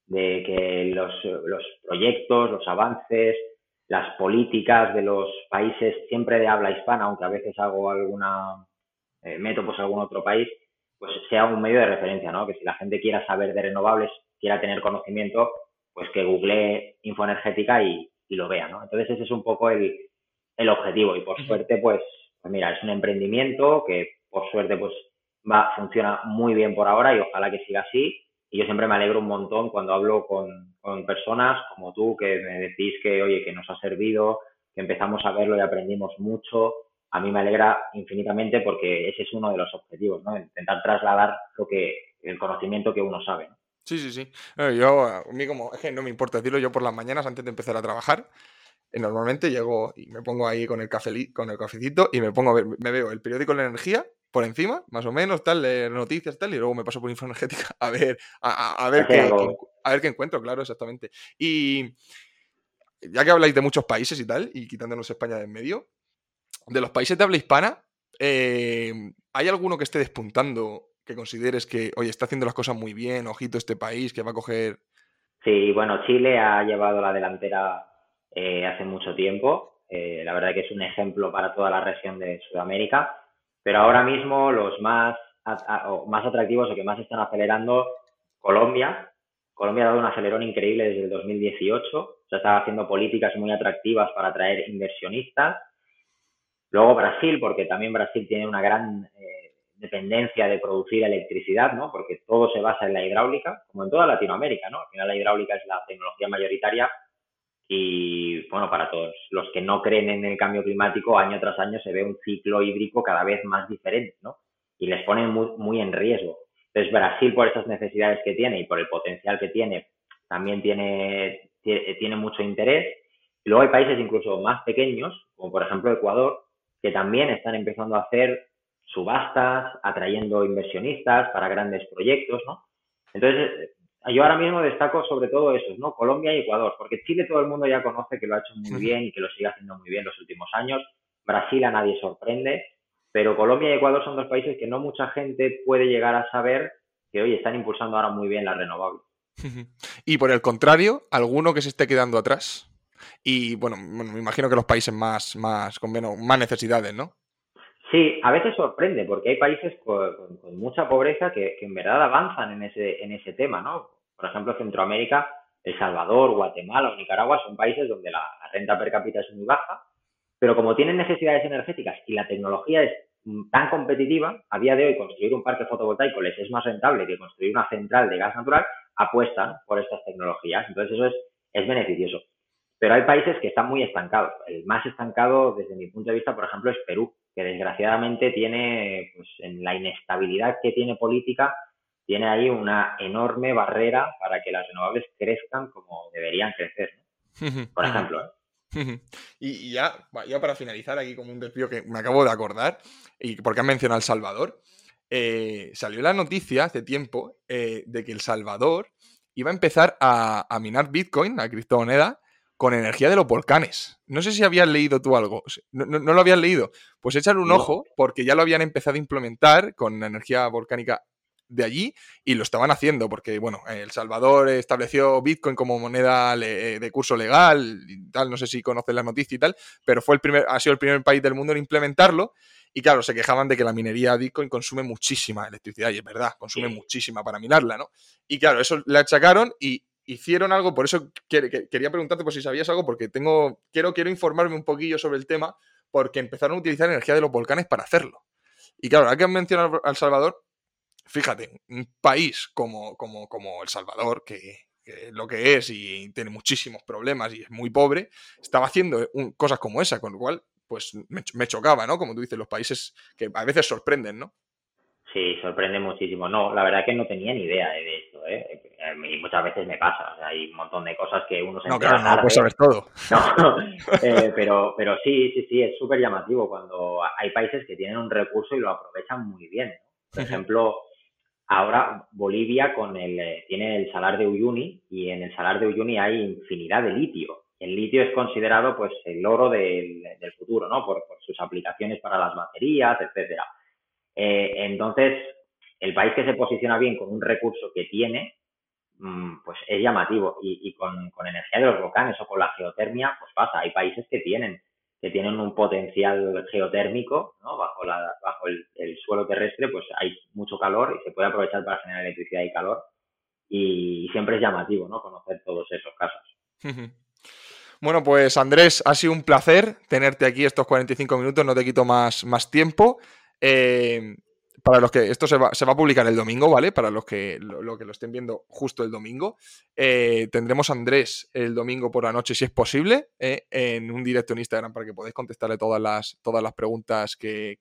de que los, los proyectos, los avances, las políticas de los países siempre de habla hispana, aunque a veces hago alguna, eh, meto pues algún otro país, pues sea un medio de referencia, ¿no? Que si la gente quiera saber de renovables, quiera tener conocimiento, pues que google infoenergética y, y lo vea, ¿no? Entonces ese es un poco el, el objetivo y por suerte, pues, pues mira, es un emprendimiento que por suerte pues va, funciona muy bien por ahora y ojalá que siga así y yo siempre me alegro un montón cuando hablo con, con personas como tú que me decís que, oye, que nos ha servido, que empezamos a verlo y aprendimos mucho. A mí me alegra infinitamente porque ese es uno de los objetivos, ¿no? Intentar trasladar lo que, el conocimiento que uno sabe. Sí, sí, sí. yo, a mí como, es que no me importa decirlo, yo por las mañanas antes de empezar a trabajar, eh, normalmente llego y me pongo ahí con el, café, con el cafecito y me pongo a ver, me veo el periódico La Energía por encima, más o menos, tal, leer noticias, tal, y luego me paso por Infoenergética [laughs] a ver, a, ver, qué, a ver qué encuentro, claro, exactamente. Y ya que habláis de muchos países y tal, y quitándonos España de en medio, de los países de habla hispana, eh, ¿hay alguno que esté despuntando que consideres que, oye, está haciendo las cosas muy bien, ojito este país, que va a coger... Sí, bueno, Chile ha llevado la delantera eh, hace mucho tiempo. Eh, la verdad que es un ejemplo para toda la región de Sudamérica. Pero ahora mismo los más, más atractivos o que más están acelerando, Colombia. Colombia ha dado un acelerón increíble desde el 2018. O sea, está haciendo políticas muy atractivas para atraer inversionistas. Luego Brasil, porque también Brasil tiene una gran eh, dependencia de producir electricidad, ¿no? Porque todo se basa en la hidráulica, como en toda Latinoamérica, ¿no? Al final la hidráulica es la tecnología mayoritaria y bueno, para todos los que no creen en el cambio climático, año tras año se ve un ciclo hídrico cada vez más diferente, ¿no? Y les ponen muy, muy en riesgo. Entonces, Brasil, por esas necesidades que tiene y por el potencial que tiene, también tiene, tiene mucho interés. Luego hay países incluso más pequeños, como por ejemplo Ecuador, que también están empezando a hacer subastas, atrayendo inversionistas para grandes proyectos, ¿no? Entonces, yo ahora mismo destaco sobre todo esos, ¿no? Colombia y Ecuador, porque Chile todo el mundo ya conoce que lo ha hecho muy bien y que lo sigue haciendo muy bien los últimos años. Brasil a nadie sorprende, pero Colombia y Ecuador son dos países que no mucha gente puede llegar a saber que hoy están impulsando ahora muy bien las renovables. [laughs] Y por el contrario, alguno que se esté quedando atrás. Y bueno, me imagino que los países más, más con menos, más necesidades, ¿no? Sí, a veces sorprende porque hay países con, mucha pobreza que, en verdad avanzan en ese, en ese tema, ¿no? Por ejemplo, Centroamérica, El Salvador, Guatemala o Nicaragua son países donde la, renta per cápita es muy baja, pero como tienen necesidades energéticas y la tecnología es tan competitiva, a día de hoy construir un parque fotovoltaico les es más rentable que construir una central de gas natural, apuestan por estas tecnologías. Entonces eso es, es beneficioso. Pero hay países que están muy estancados. El más estancado, desde mi punto de vista, por ejemplo, es Perú que desgraciadamente tiene, pues en la inestabilidad que tiene política, tiene ahí una enorme barrera para que las renovables crezcan como deberían crecer, [laughs] por ejemplo. ¿eh? [laughs] Y, ya, ya para finalizar aquí como un desvío que me acabo de acordar, y porque han mencionado El Salvador, eh, salió la noticia hace tiempo eh, de que El Salvador iba a empezar a, a minar Bitcoin, la criptomoneda, con energía de los volcanes. No sé si habías leído tú algo. No, lo habías leído. Pues échale un ojo, porque ya lo habían empezado a implementar con energía volcánica de allí y lo estaban haciendo, porque bueno, El Salvador estableció Bitcoin como moneda de curso legal y tal, no sé si conoces la noticia y tal, pero fue el primer, ha sido el primer país del mundo en implementarlo. Y claro, se quejaban de que la minería Bitcoin consume muchísima electricidad, y es verdad, consume muchísima para minarla, ¿no? Y claro, eso le achacaron y hicieron algo, por eso quería preguntarte por si sabías algo, porque tengo, quiero, quiero informarme un poquillo sobre el tema, porque empezaron a utilizar energía de los volcanes para hacerlo. Y claro, ahora que han mencionado a El Salvador, fíjate, un país como, como, como El Salvador, que, es lo que es y tiene muchísimos problemas y es muy pobre, estaba haciendo cosas como esa, con lo cual, pues me, me, chocaba, ¿no? Como tú dices, los países que a veces sorprenden, ¿no? Sí, sorprende muchísimo. No, la verdad que no tenía ni idea de esto, ¿eh? Y muchas veces me pasa, hay un montón de cosas que uno se No, claro, no puedes saber todo. [laughs] No, eh, pero, pero sí, sí, sí, es súper llamativo cuando hay países que tienen un recurso y lo aprovechan muy bien. Por ejemplo, ahora Bolivia con el, eh, tiene el salar de Uyuni y en el salar de Uyuni hay infinidad de litio. El litio es considerado pues el oro del, del futuro, ¿no? Por, por sus aplicaciones para las baterías, etcétera. Eh, entonces, el país que se posiciona bien con un recurso que tiene, mm, pues es llamativo. Y, con, energía de los volcanes o con la geotermia, pues pasa. Hay países que tienen que tienen un potencial geotérmico, ¿no? Bajo, bajo el, suelo terrestre, pues hay mucho calor y se puede aprovechar para generar electricidad y calor. Y, siempre es llamativo, ¿no? Conocer todos esos casos. Bueno, pues Andrés, ha sido un placer tenerte aquí estos 45 minutos, no te quito más, más tiempo. Eh, para los que esto se va, a publicar el domingo, ¿vale? Para los que lo, que lo estén viendo justo el domingo. Eh, tendremos a Andrés el domingo por la noche, si es posible, eh, en un directo en Instagram para que podáis contestarle todas las, todas las preguntas que,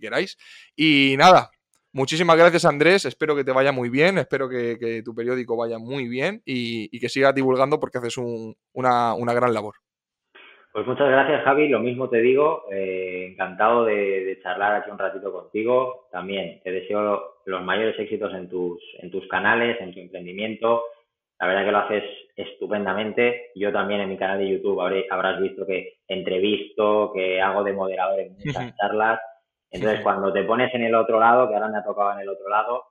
queráis. Y nada, muchísimas gracias Andrés, espero que te vaya muy bien, espero que, tu periódico vaya muy bien y, que sigas divulgando porque haces una, una gran labor. Pues muchas gracias, Javi. Lo mismo te digo. Eh, encantado de, charlar aquí un ratito contigo. También te deseo los mayores éxitos en tus, en tus canales, en tu emprendimiento. La verdad que lo haces estupendamente. Yo también en mi canal de YouTube habrás visto que entrevisto, que hago de moderador en muchas charlas. Entonces, cuando te pones en el otro lado, que ahora me ha tocado en el otro lado,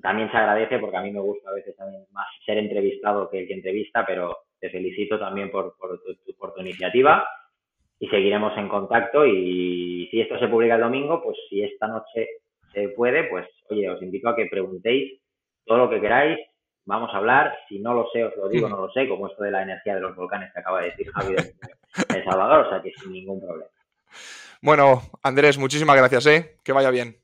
también se agradece porque a mí me gusta a veces también más ser entrevistado que el que entrevista, pero te felicito también por, por, tu, por tu iniciativa y seguiremos en contacto y si esto se publica el domingo, pues si esta noche se puede, pues oye, os invito a que preguntéis todo lo que queráis, vamos a hablar, si no lo sé, os lo digo, no lo sé, como esto de la energía de los volcanes que acaba de decir Javi de El Salvador, o sea que sin ningún problema. Bueno, Andrés, muchísimas gracias, ¿eh? Que vaya bien.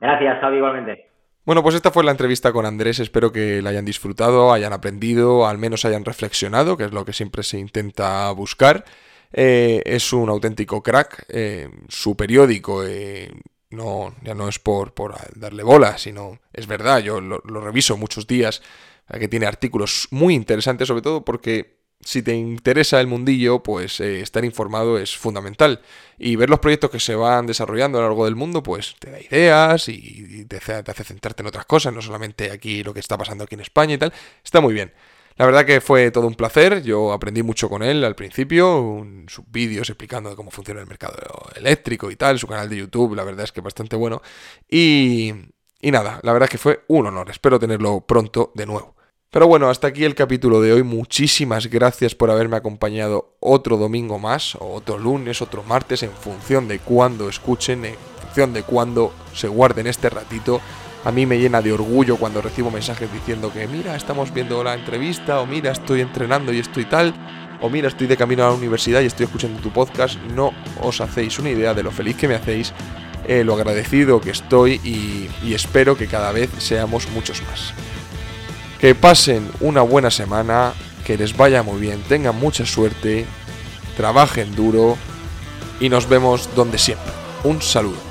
Gracias, Javi, igualmente. Bueno, pues esta fue la entrevista con Andrés. Espero que la hayan disfrutado, hayan aprendido, al menos hayan reflexionado, que es lo que siempre se intenta buscar. Eh, es un auténtico crack. Eh, su periódico eh, no, ya no es por, darle bola, sino es verdad, yo lo, lo reviso muchos días, que tiene artículos muy interesantes, sobre todo porque si te interesa el mundillo, pues eh, estar informado es fundamental. Y ver los proyectos que se van desarrollando a lo largo del mundo, pues te da ideas y te hace, centrarte en otras cosas, no solamente aquí lo que está pasando aquí en España y tal. Está muy bien. La verdad que fue todo un placer, yo aprendí mucho con él al principio, sus vídeos explicando cómo funciona el mercado eléctrico y tal, su canal de YouTube, la verdad es que es bastante bueno. Y, y nada, la verdad que fue un honor, espero tenerlo pronto de nuevo. Pero bueno, hasta aquí el capítulo de hoy. Muchísimas gracias por haberme acompañado otro domingo más, o otro lunes, otro martes, en función de cuándo escuchen, en función de cuándo se guarden este ratito. A mí me llena de orgullo cuando recibo mensajes diciendo que mira, estamos viendo la entrevista, o mira, estoy entrenando y estoy tal, o mira, estoy de camino a la universidad y estoy escuchando tu podcast. No os hacéis una idea de lo feliz que me hacéis, eh, lo agradecido que estoy y espero que cada vez seamos muchos más. Que pasen una buena semana, que les vaya muy bien, tengan mucha suerte, trabajen duro y nos vemos donde siempre. Un saludo.